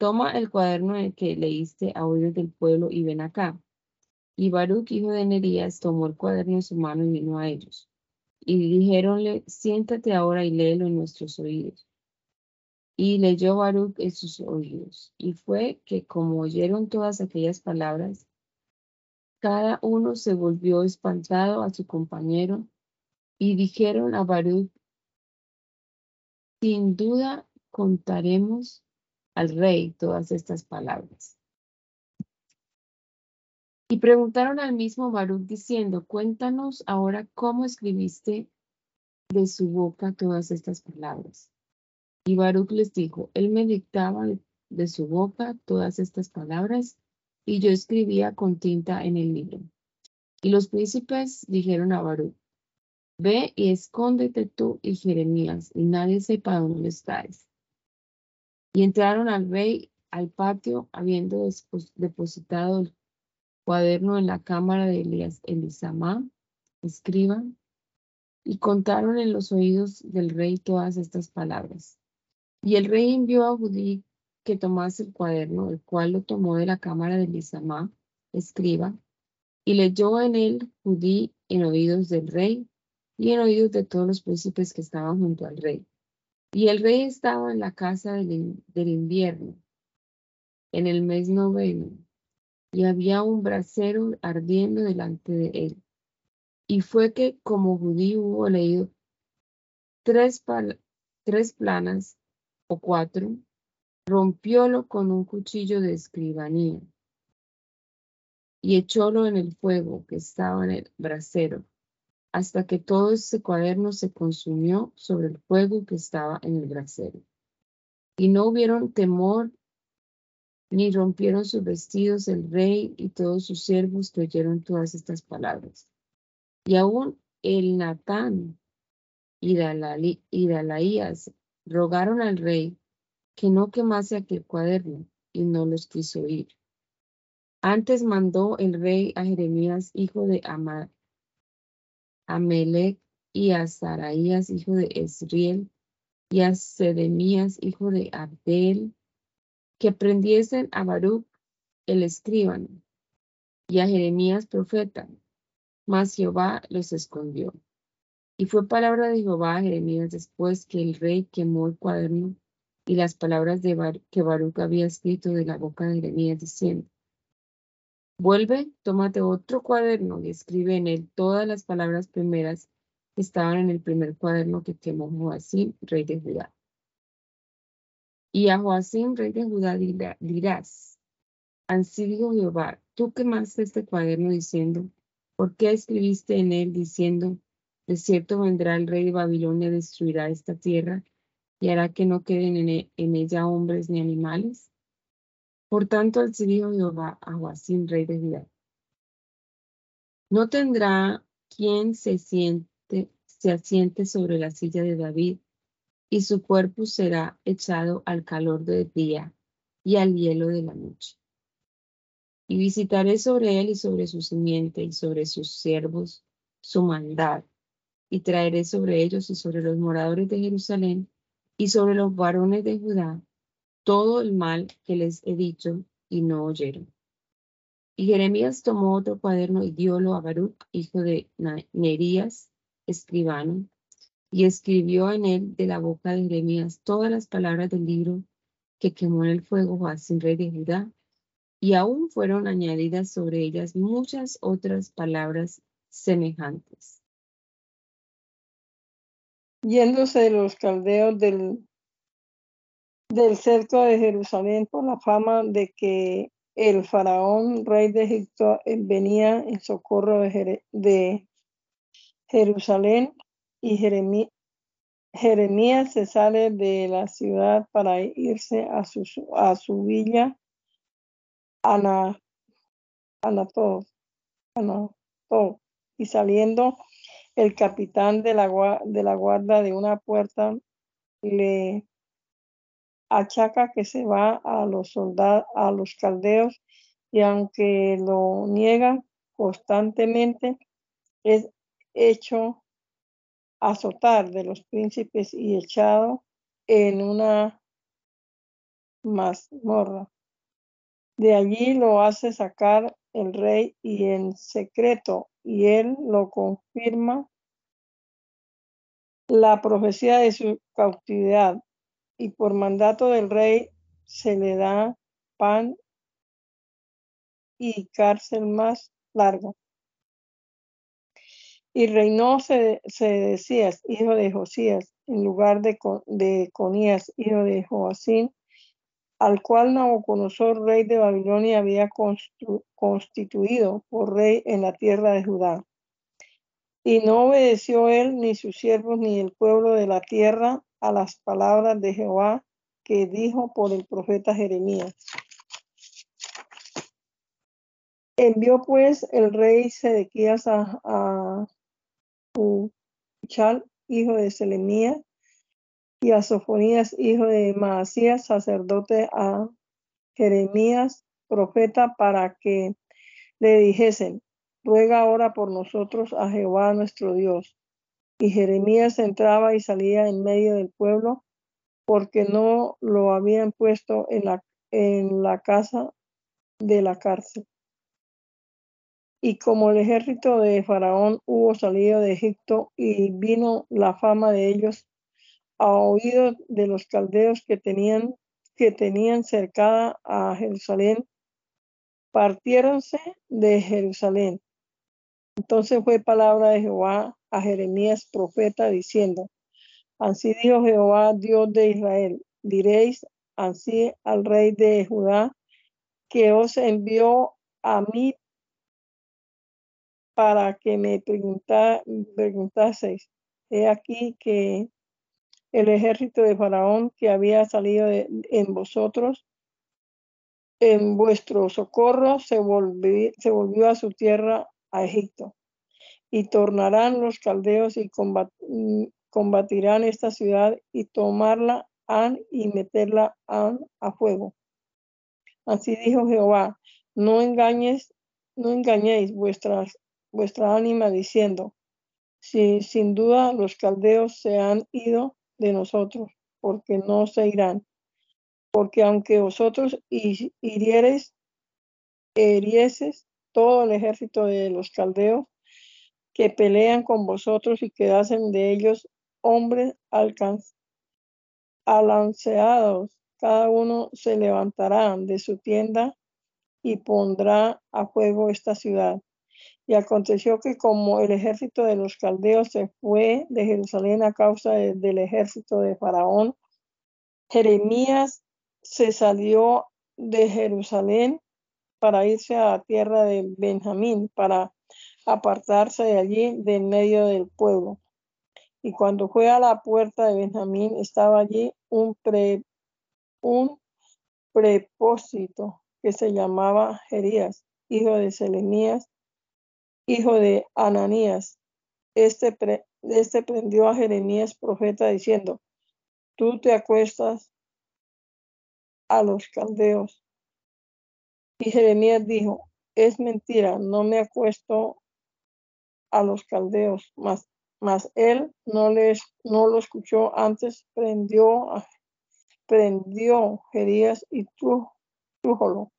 Toma el cuaderno que leíste a oídos del pueblo y ven acá. Y Baruch, hijo de Nerías, tomó el cuaderno en su mano y vino a ellos. Y dijéronle, siéntate ahora y léelo en nuestros oídos. Y leyó Baruch en sus oídos. Y fue que como oyeron todas aquellas palabras, cada uno se volvió espantado a su compañero y dijeron a Baruch, sin duda contaremos al rey todas estas palabras. Y preguntaron al mismo Baruch diciendo, cuéntanos ahora cómo escribiste de su boca todas estas palabras. Y Baruch les dijo, él me dictaba de su boca todas estas palabras y yo escribía con tinta en el libro. Y los príncipes dijeron a Baruch, ve y escóndete tú y Jeremías, y nadie sepa dónde estáis. Y entraron al rey al patio, habiendo depositado el cuaderno en la cámara de Elías, Elisamá, escriba, y contaron en los oídos del rey todas estas palabras. Y el rey envió a Judí que tomase el cuaderno, el cual lo tomó de la cámara de Elisamá, escriba, y leyó en él Judí en oídos del rey y en oídos de todos los príncipes que estaban junto al rey. Y el rey estaba en la casa del, invierno, en el mes noveno, y había un brasero ardiendo delante de él. Y fue que como judío hubo leído tres, tres planas o cuatro, rompiólo con un cuchillo de escribanía y echólo en el fuego que estaba en el brasero, hasta que todo ese cuaderno se consumió sobre el fuego que estaba en el brasero. Y no hubieron temor, ni rompieron sus vestidos el rey y todos sus siervos que oyeron todas estas palabras. Y aún el Natán y Dalaías rogaron al rey que no quemase aquel cuaderno, y no los quiso oír. Antes mandó el rey a Jeremías, hijo de Amelec, y a Saraías, hijo de Esriel, y a Sedemías, hijo de Abdel, que prendiesen a Baruch, el escribano, y a Jeremías, profeta, mas Jehová los escondió. Y fue palabra de Jehová a Jeremías después que el rey quemó el cuaderno y las palabras de que Baruch había escrito de la boca de Jeremías, diciendo, Vuelve, tómate otro cuaderno y escribe en él todas las palabras primeras que estaban en el primer cuaderno que quemó Joacim, rey de Judá. Y a Joacim, rey de Judá, dirás, así dijo Jehová, tú quemaste este cuaderno diciendo, ¿por qué escribiste en él diciendo, de cierto vendrá el rey de Babilonia, destruirá esta tierra y hará que no queden en e-, ella hombres ni animales? Por tanto, el dijo Jehová a Joacín, rey de Judá. No tendrá quien se siente, se asiente sobre la silla de David, y su cuerpo será echado al calor del día y al hielo de la noche. Y visitaré sobre él y sobre su simiente y sobre sus siervos su maldad, y traeré sobre ellos y sobre los moradores de Jerusalén y sobre los varones de Judá todo el mal que les he dicho y no oyeron. Y Jeremías tomó otro cuaderno y diólo a Baruch, hijo de Nerías, escribano, y escribió en él de la boca de Jeremías todas las palabras del libro que quemó en el fuego Joacín, rey de Judá, y aún fueron añadidas sobre ellas muchas otras palabras semejantes. Yéndose de los caldeos del del cerco de Jerusalén por la fama de que el faraón, rey de Egipto, venía en socorro de, Jerusalén y Jeremías, se sale de la ciudad para irse a su, a su villa Ana, y saliendo el capitán de la, de la guarda de una puerta le achaca que se va a los soldados, a los caldeos, y aunque lo niega constantemente, es hecho azotar de los príncipes y echado en una mazmorra. De allí lo hace sacar el rey y en secreto, y él lo confirma la profecía de su cautividad y por mandato del rey se le da pan y cárcel más larga. Y reinó se, decías, hijo de Josías, en lugar de, de Conías, hijo de Joacín, al cual Nabucodonosor, rey de Babilonia, había constituido por rey en la tierra de Judá. Y no obedeció él, ni sus siervos, ni el pueblo de la tierra a las palabras de Jehová que dijo por el profeta Jeremías. Envió pues el rey Sedequías a, a hijo de Selemías, y a Sofonías, hijo de Maasías, sacerdote, a Jeremías, profeta, para que le dijesen, ruega ahora por nosotros a Jehová nuestro Dios, y Jeremías entraba y salía en medio del pueblo porque no lo habían puesto en la, en la casa de la cárcel. Y como el ejército de Faraón hubo salido de Egipto y vino la fama de ellos a oído de los caldeos que tenían, que tenían cercada a Jerusalén, partiéronse de Jerusalén. Entonces fue palabra de Jehová a Jeremías profeta diciendo, Así dijo Jehová, Dios de Israel. Diréis así al rey de Judá, que os envió a mí para que me pregunta, preguntaseis. He aquí que el ejército de Faraón que había salido en vosotros, en vuestro socorro, se se volvió a su tierra, a Egipto. Y tornarán los caldeos y combatirán esta ciudad y tomarla han y meterla han a fuego. Así dijo Jehová, no engañes, no engañéis vuestras, vuestra ánima diciendo, si sin duda los caldeos se han ido de nosotros, porque no se irán. Porque aunque vosotros hirieres, herieses todo el ejército de los caldeos que pelean con vosotros y quedasen de ellos hombres alanceados, cada uno se levantará de su tienda y pondrá a fuego esta ciudad. Y aconteció que como el ejército de los caldeos se fue de Jerusalén a causa del ejército de Faraón, Jeremías se salió de Jerusalén para irse a la tierra de Benjamín, para apartarse de allí, de en medio del pueblo. Y cuando fue a la puerta de Benjamín, estaba allí un, pre, un prepósito que se llamaba Jerías, hijo de Selemías, hijo de Ananías. Este, este prendió a Jeremías profeta diciendo, tú te acuestas a los caldeos. Y Jeremías dijo, es mentira, no me acuesto a los caldeos, mas, él no, les, no lo escuchó, antes prendió, prendió Jerías y trújolo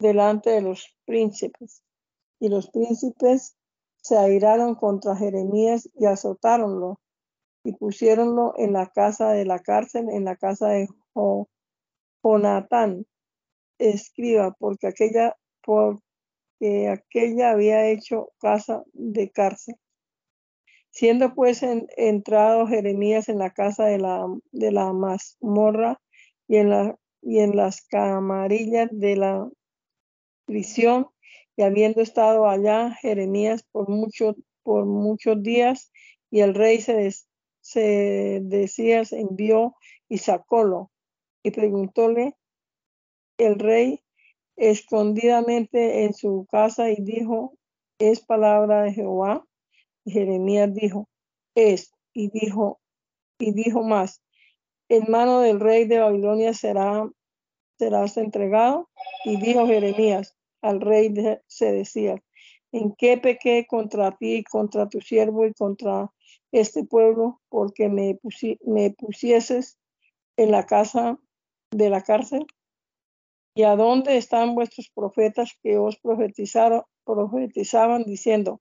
delante de los príncipes. Y los príncipes se airaron contra Jeremías y azotáronlo y pusiéronlo en la casa de la cárcel, en la casa de Jonatán, escriba, porque aquella, porque aquella había hecho casa de cárcel. Siendo pues entrado Jeremías en la casa de la, de la mazmorra y en, la, y en las camarillas de la prisión, y habiendo estado allá Jeremías por, mucho, por muchos días, y el rey se, se decía, se envió y sacólo. Y preguntóle el rey escondidamente en su casa y dijo, ¿es palabra de Jehová? Y Jeremías dijo, es. Y dijo, y dijo más, en mano del rey de Babilonia será, serás entregado. Y dijo Jeremías, al rey se decía, ¿en qué pequé contra ti contra tu siervo y contra este pueblo? Porque me, me pusieses en la casa de la cárcel. ¿Y a dónde están vuestros profetas que os profetizaron, profetizaban diciendo,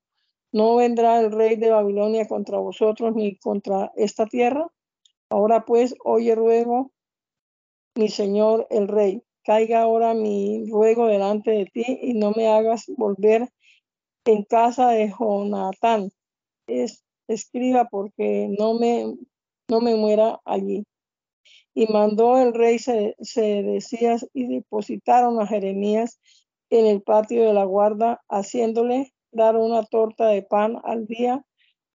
no vendrá el rey de Babilonia contra vosotros ni contra esta tierra? Ahora pues, oye ruego, mi señor el rey, caiga ahora mi ruego delante de ti y no me hagas volver en casa de Jonatán. Es, escriba porque no me, no me muera allí. Y mandó el rey se, decía y depositaron a Jeremías en el patio de la guarda, haciéndole dar una torta de pan al día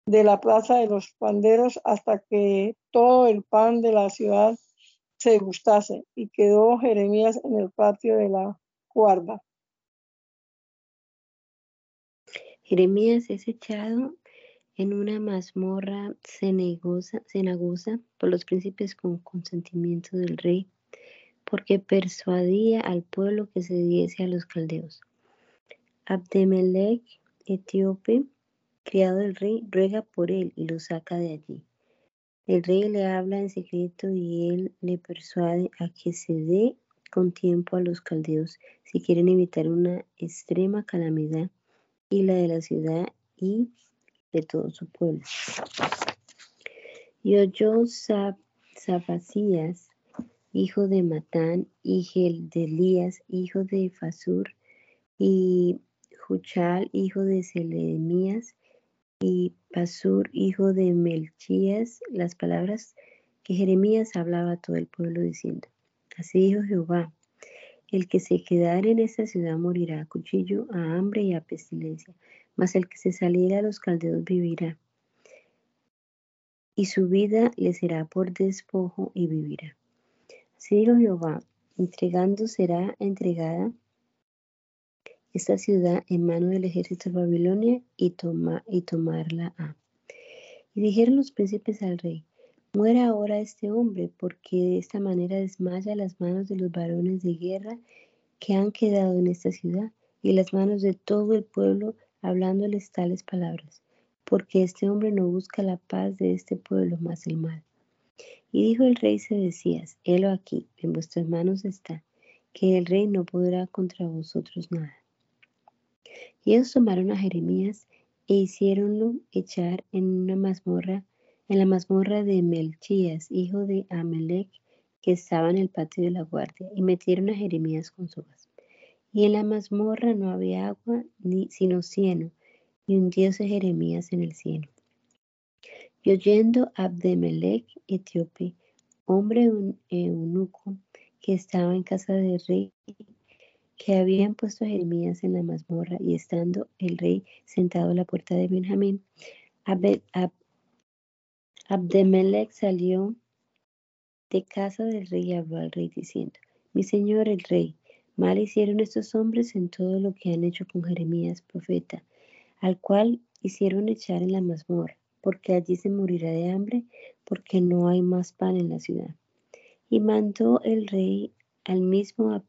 de la plaza de los panderos hasta que todo el pan de la ciudad se gustase, y quedó Jeremías en el patio de la guarda. Jeremías es echado en una mazmorra cenagosa, cenagosa por los príncipes con consentimiento del rey, porque persuadía al pueblo que se diese a los caldeos. Abdemelech, etíope, criado del rey, ruega por él y lo saca de allí. El rey le habla en secreto y él le persuade a que se dé con tiempo a los caldeos si quieren evitar una extrema calamidad y la de la ciudad y de todo su pueblo. Y oyó Sabacías, hijo de Matán, y de Elías, hijo de Fasur, y Juchal, hijo de Selemías, y Pasur, hijo de Melchías, las palabras que Jeremías hablaba a todo el pueblo diciendo, así dijo Jehová, el que se quedare en esta ciudad morirá a cuchillo, a hambre y a pestilencia, mas el que se saliera a los caldeos vivirá. Y su vida le será por despojo y vivirá. Así dijo Jehová, entregando será entregada esta ciudad en mano del ejército de Babilonia y, toma, y tomarla a. Y dijeron los príncipes al rey, muera ahora este hombre, porque de esta manera desmaya las manos de los varones de guerra que han quedado en esta ciudad y las manos de todo el pueblo hablándoles tales palabras, porque este hombre no busca la paz de este pueblo, más el mal. Y dijo el rey Sedecías, helo aquí, en vuestras manos está, que el rey no podrá contra vosotros nada. Y ellos tomaron a Jeremías e hicieronlo echar en una mazmorra, en la mazmorra de Melchías, hijo de Amelec, que estaba en el patio de la guardia, y metieron a Jeremías con sogas. Y en la mazmorra no había agua, ni sino cieno, y hundióse Jeremías en el cieno. Y oyendo Abdemelech, etíope, hombre eunuco, que estaba en casa del rey, que habían puesto a Jeremías en la mazmorra y estando el rey sentado a la puerta de Benjamín, Abdemelech salió de casa del rey y habló al rey diciendo, mi señor el rey, mal hicieron estos hombres en todo lo que han hecho con Jeremías profeta, al cual hicieron echar en la mazmorra, porque allí se morirá de hambre, porque no hay más pan en la ciudad. Y mandó el rey al mismo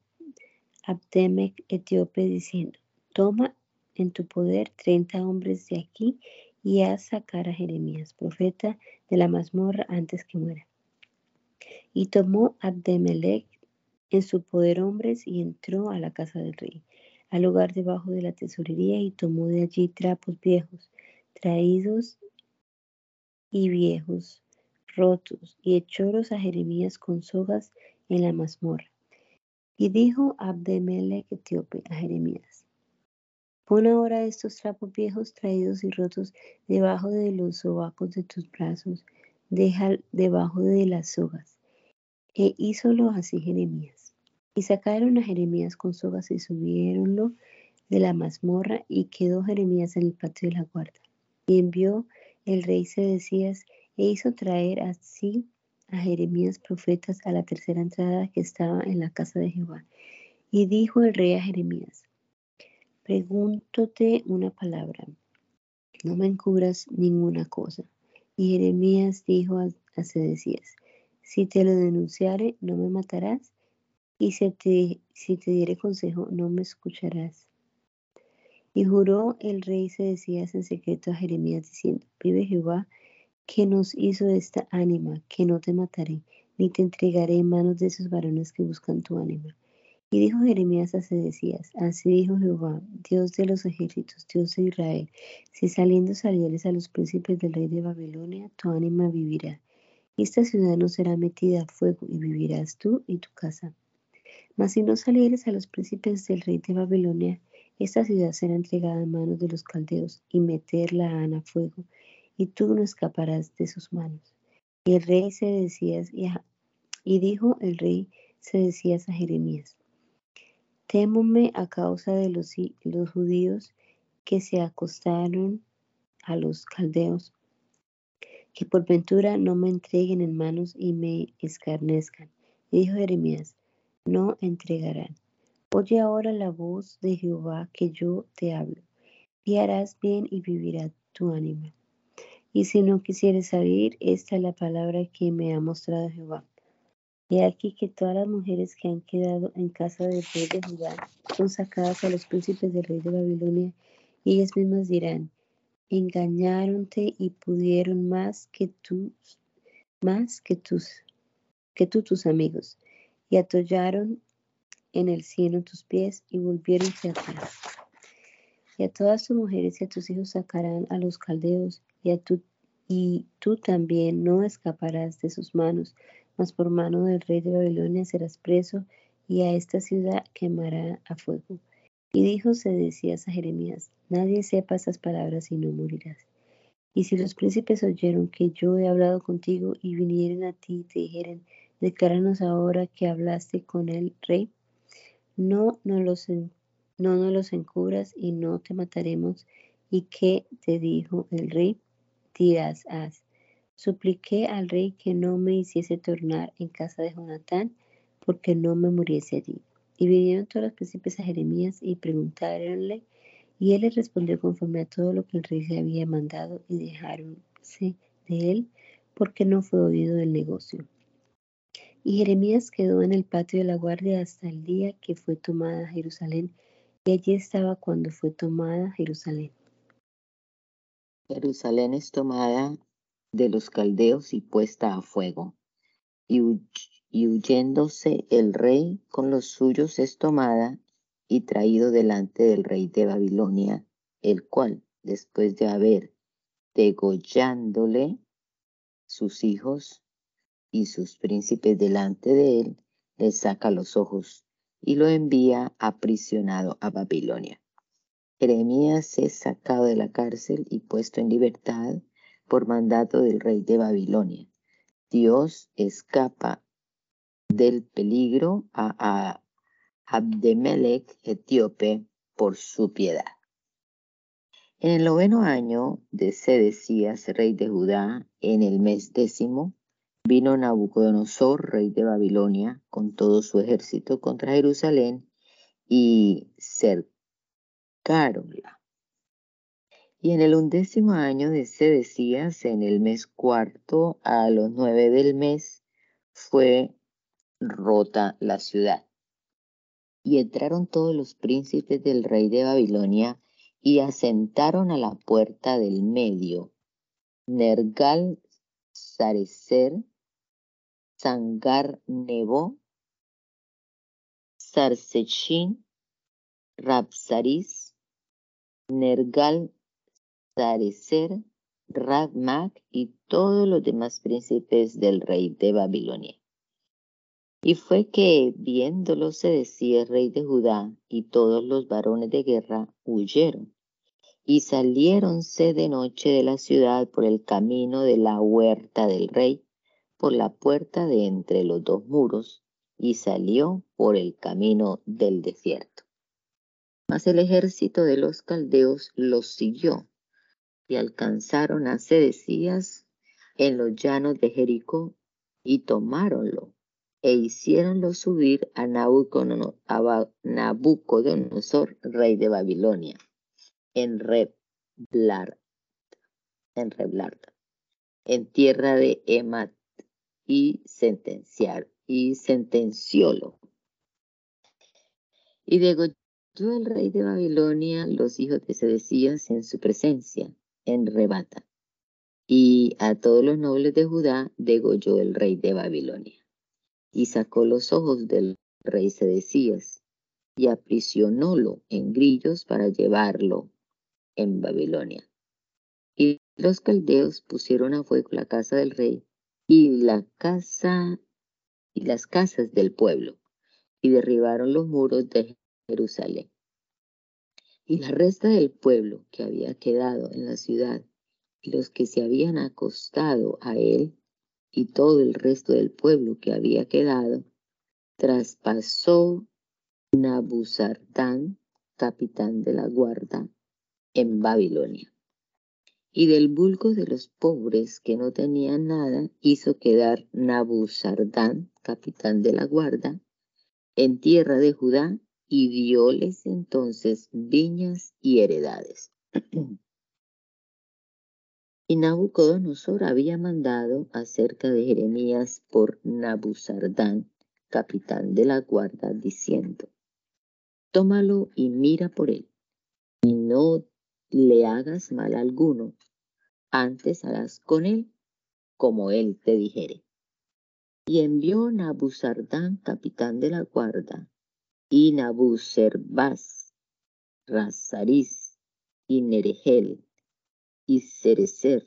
Abdemec etíope diciendo, toma en tu poder treinta hombres de aquí y haz sacar a Jeremías, profeta de la mazmorra, antes que muera. Y tomó Abdemelech en su poder hombres y entró a la casa del rey, al lugar debajo de la tesorería y tomó de allí trapos viejos, traídos y viejos, rotos, y echólos a Jeremías con sogas en la mazmorra. Y dijo Abdemelech etíope a Jeremías, pon ahora estos trapos viejos traídos y rotos debajo de los sobacos de tus brazos, deja debajo de las sogas. E hízolo así Jeremías. Y sacaron a Jeremías con sogas y subiéronlo de la mazmorra y quedó Jeremías en el patio de la guarda. Y envió el rey Sedecías e hizo traer así a Jeremías profetas a la tercera entrada que estaba en la casa de Jehová. Y dijo el rey a Jeremías, pregúntote una palabra, no me encubras ninguna cosa. Y Jeremías dijo a, a Sedecías, si te lo denunciare, no me matarás, y si te, diere consejo, no me escucharás. Y juró el rey Sedecías en secreto a Jeremías, diciendo, vive Jehová, que nos hizo esta ánima, que no te mataré, ni te entregaré en manos de esos varones que buscan tu ánima. Y dijo Jeremías a Sedecías, así dijo Jehová, Dios de los ejércitos, Dios de Israel, si saliendo salieres a los príncipes del rey de Babilonia, tu ánima vivirá. Y esta ciudad no será metida a fuego, y vivirás tú y tu casa. Mas si no salieres a los príncipes del rey de Babilonia, esta ciudad será entregada en manos de los caldeos, y meterla a fuego, y tú no escaparás de sus manos. Y el rey se decía, y dijo el rey se decía a Jeremías, Témome a causa de los, judíos que se acostaron a los caldeos, que por ventura no me entreguen en manos y me escarnezcan. Dijo Jeremías, no entregarán. Oye ahora la voz de Jehová que yo te hablo, y harás bien y vivirá tu ánima. Y si no quisieres salir, esta es la palabra que me ha mostrado Jehová. He aquí que todas las mujeres que han quedado en casa del rey de Judá son sacadas a los príncipes del rey de Babilonia, y ellas mismas dirán, engañaronte y pudieron más que tú, más que tus, que tú tus amigos, y atollaron en el cielo tus pies y volvieronse atrás. Y a todas tus mujeres y a tus hijos sacarán a los caldeos, y, tú, y tú también no escaparás de sus manos, mas por mano del rey de Babilonia serás preso, y a esta ciudad quemará a fuego. Y dijo Sedecías a Jeremías, nadie sepa estas palabras y no morirás. Y si los príncipes oyeron que yo he hablado contigo y vinieren a ti y te dijeren, decláranos ahora que hablaste con el rey, no nos los, no los encubras y no te mataremos. ¿Y qué te dijo el rey? Dirás, haz. Supliqué al rey que no me hiciese tornar en casa de Jonatán, porque no me muriese allí. Y vinieron todos los príncipes a Jeremías y preguntaronle, y él les respondió conforme a todo lo que el rey le había mandado, y dejáronse de él, porque no fue oído del negocio. Y Jeremías quedó en el patio de la guardia hasta el día que fue tomada Jerusalén, y allí estaba cuando fue tomada Jerusalén. Jerusalén es tomada de los caldeos y puesta a fuego. Y, huyéndose el rey con los suyos es tomada y traído delante del rey de Babilonia, el cual, después de haber degollándole sus hijos y sus príncipes delante de él, le saca los ojos y lo envía aprisionado a Babilonia. Jeremías es sacado de la cárcel y puesto en libertad por mandato del rey de Babilonia. Dios escapa del peligro a, Abdemelech etíope por su piedad. En el noveno año de Sedecías, rey de Judá, en el mes décimo, vino Nabucodonosor, rey de Babilonia, con todo su ejército contra Jerusalén y cercáronla y en el undécimo año de Sedecías, en el mes cuarto, a los nueve del mes, fue rota la ciudad. Y entraron todos los príncipes del rey de Babilonia y asentaron a la puerta del medio. Nergal, Sarecer, Sangar Nebo, Sarsechin, Rapsaris, Nergal Sarecer, y todos los demás príncipes del rey de Babilonia. Y fue que, viéndolo, se decía el rey de Judá y todos los varones de guerra huyeron y saliéronse de noche de la ciudad por el camino de la huerta del rey, por la puerta de entre los dos muros, y salió por el camino del desierto. Mas el ejército de los caldeos los siguió y alcanzaron a Sedecías en los llanos de Jericó y tomáronlo e hicieronlo subir a Nabucodonosor, rey de Babilonia, en Reblard, en en tierra de Emat, y sentenciar, y sentenciólo. Y degolló el rey de Babilonia los hijos de Sedecías en su presencia, en Rebata. Y a todos los nobles de Judá degolló el rey de Babilonia. Y sacó los ojos del rey Sedecías y aprisionólo en grillos para llevarlo en Babilonia. Y los caldeos pusieron a fuego la casa del rey y la casa y las casas del pueblo y derribaron los muros de Jerusalén. Y la resta del pueblo que había quedado en la ciudad, y los que se habían acostado a él, y todo el resto del pueblo que había quedado, traspasó Nabuzardán, capitán de la guarda, en Babilonia. Y del vulgo de los pobres que no tenían nada, hizo quedar Nabuzardán, capitán de la guarda, en tierra de Judá y dioles entonces viñas y heredades. y Nabucodonosor había mandado acerca de Jeremías por Nabuzardán, capitán de la guarda, diciendo, tómalo y mira por él, y no le hagas mal alguno, antes harás con él como él te dijere. Y envió Nabuzardán, capitán de la guarda, y Nabuserbas, Razaris, y Neregel, y Cerecer,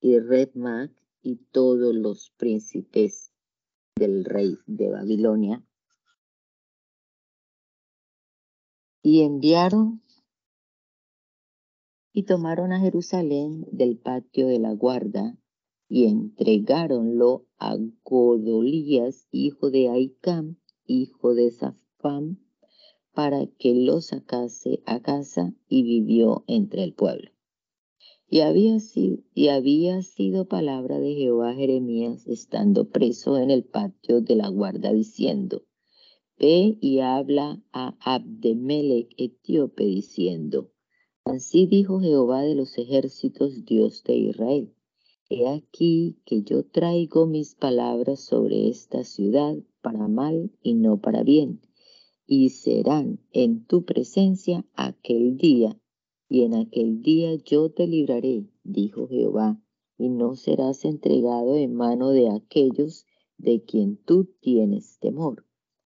y Redmac, y todos los príncipes del rey de Babilonia. Y enviaron y tomaron a Jerusalén del patio de la guarda y entregáronlo a Godolías, hijo de Aicam, hijo de Para que lo sacase a casa y vivió entre el pueblo. Y había, sido, y había sido palabra de Jehová Jeremías estando preso en el patio de la guarda, diciendo, Ve y habla a Abdemelech etíope, diciendo, Así dijo Jehová de los ejércitos, Dios de Israel. He aquí que yo traigo mis palabras sobre esta ciudad para mal y no para bien, y serán en tu presencia aquel día, y en aquel día yo te libraré, dijo Jehová, y no serás entregado en mano de aquellos de quien tú tienes temor,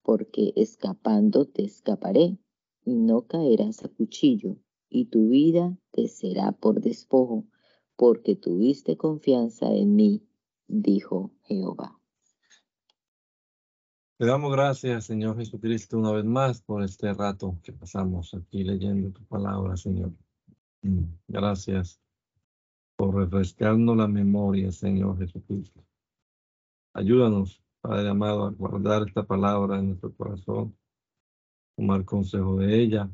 porque escapando te escaparé, y no caerás a cuchillo y tu vida te será por despojo, porque tuviste confianza en mí, dijo Jehová. Te damos gracias, Señor Jesucristo, una vez más por este rato que pasamos aquí leyendo tu palabra, Señor. Mm, gracias por refrescarnos la memoria, Señor Jesucristo. Ayúdanos, Padre amado, a guardar esta palabra en nuestro corazón, tomar consejo de ella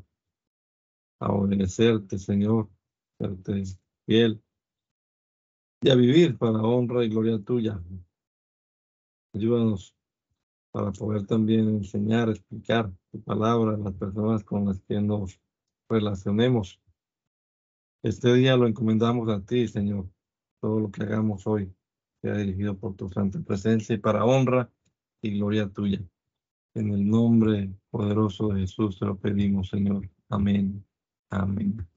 a obedecerte, Señor, serte fiel y a vivir para honra y gloria tuya. Ayúdanos para poder también enseñar, explicar tu palabra a las personas con las que nos relacionemos. Este día lo encomendamos a ti, Señor. Todo lo que hagamos hoy sea dirigido por tu santa presencia y para honra y gloria tuya. En el nombre poderoso de Jesús te lo pedimos, Señor. Amén. Amén.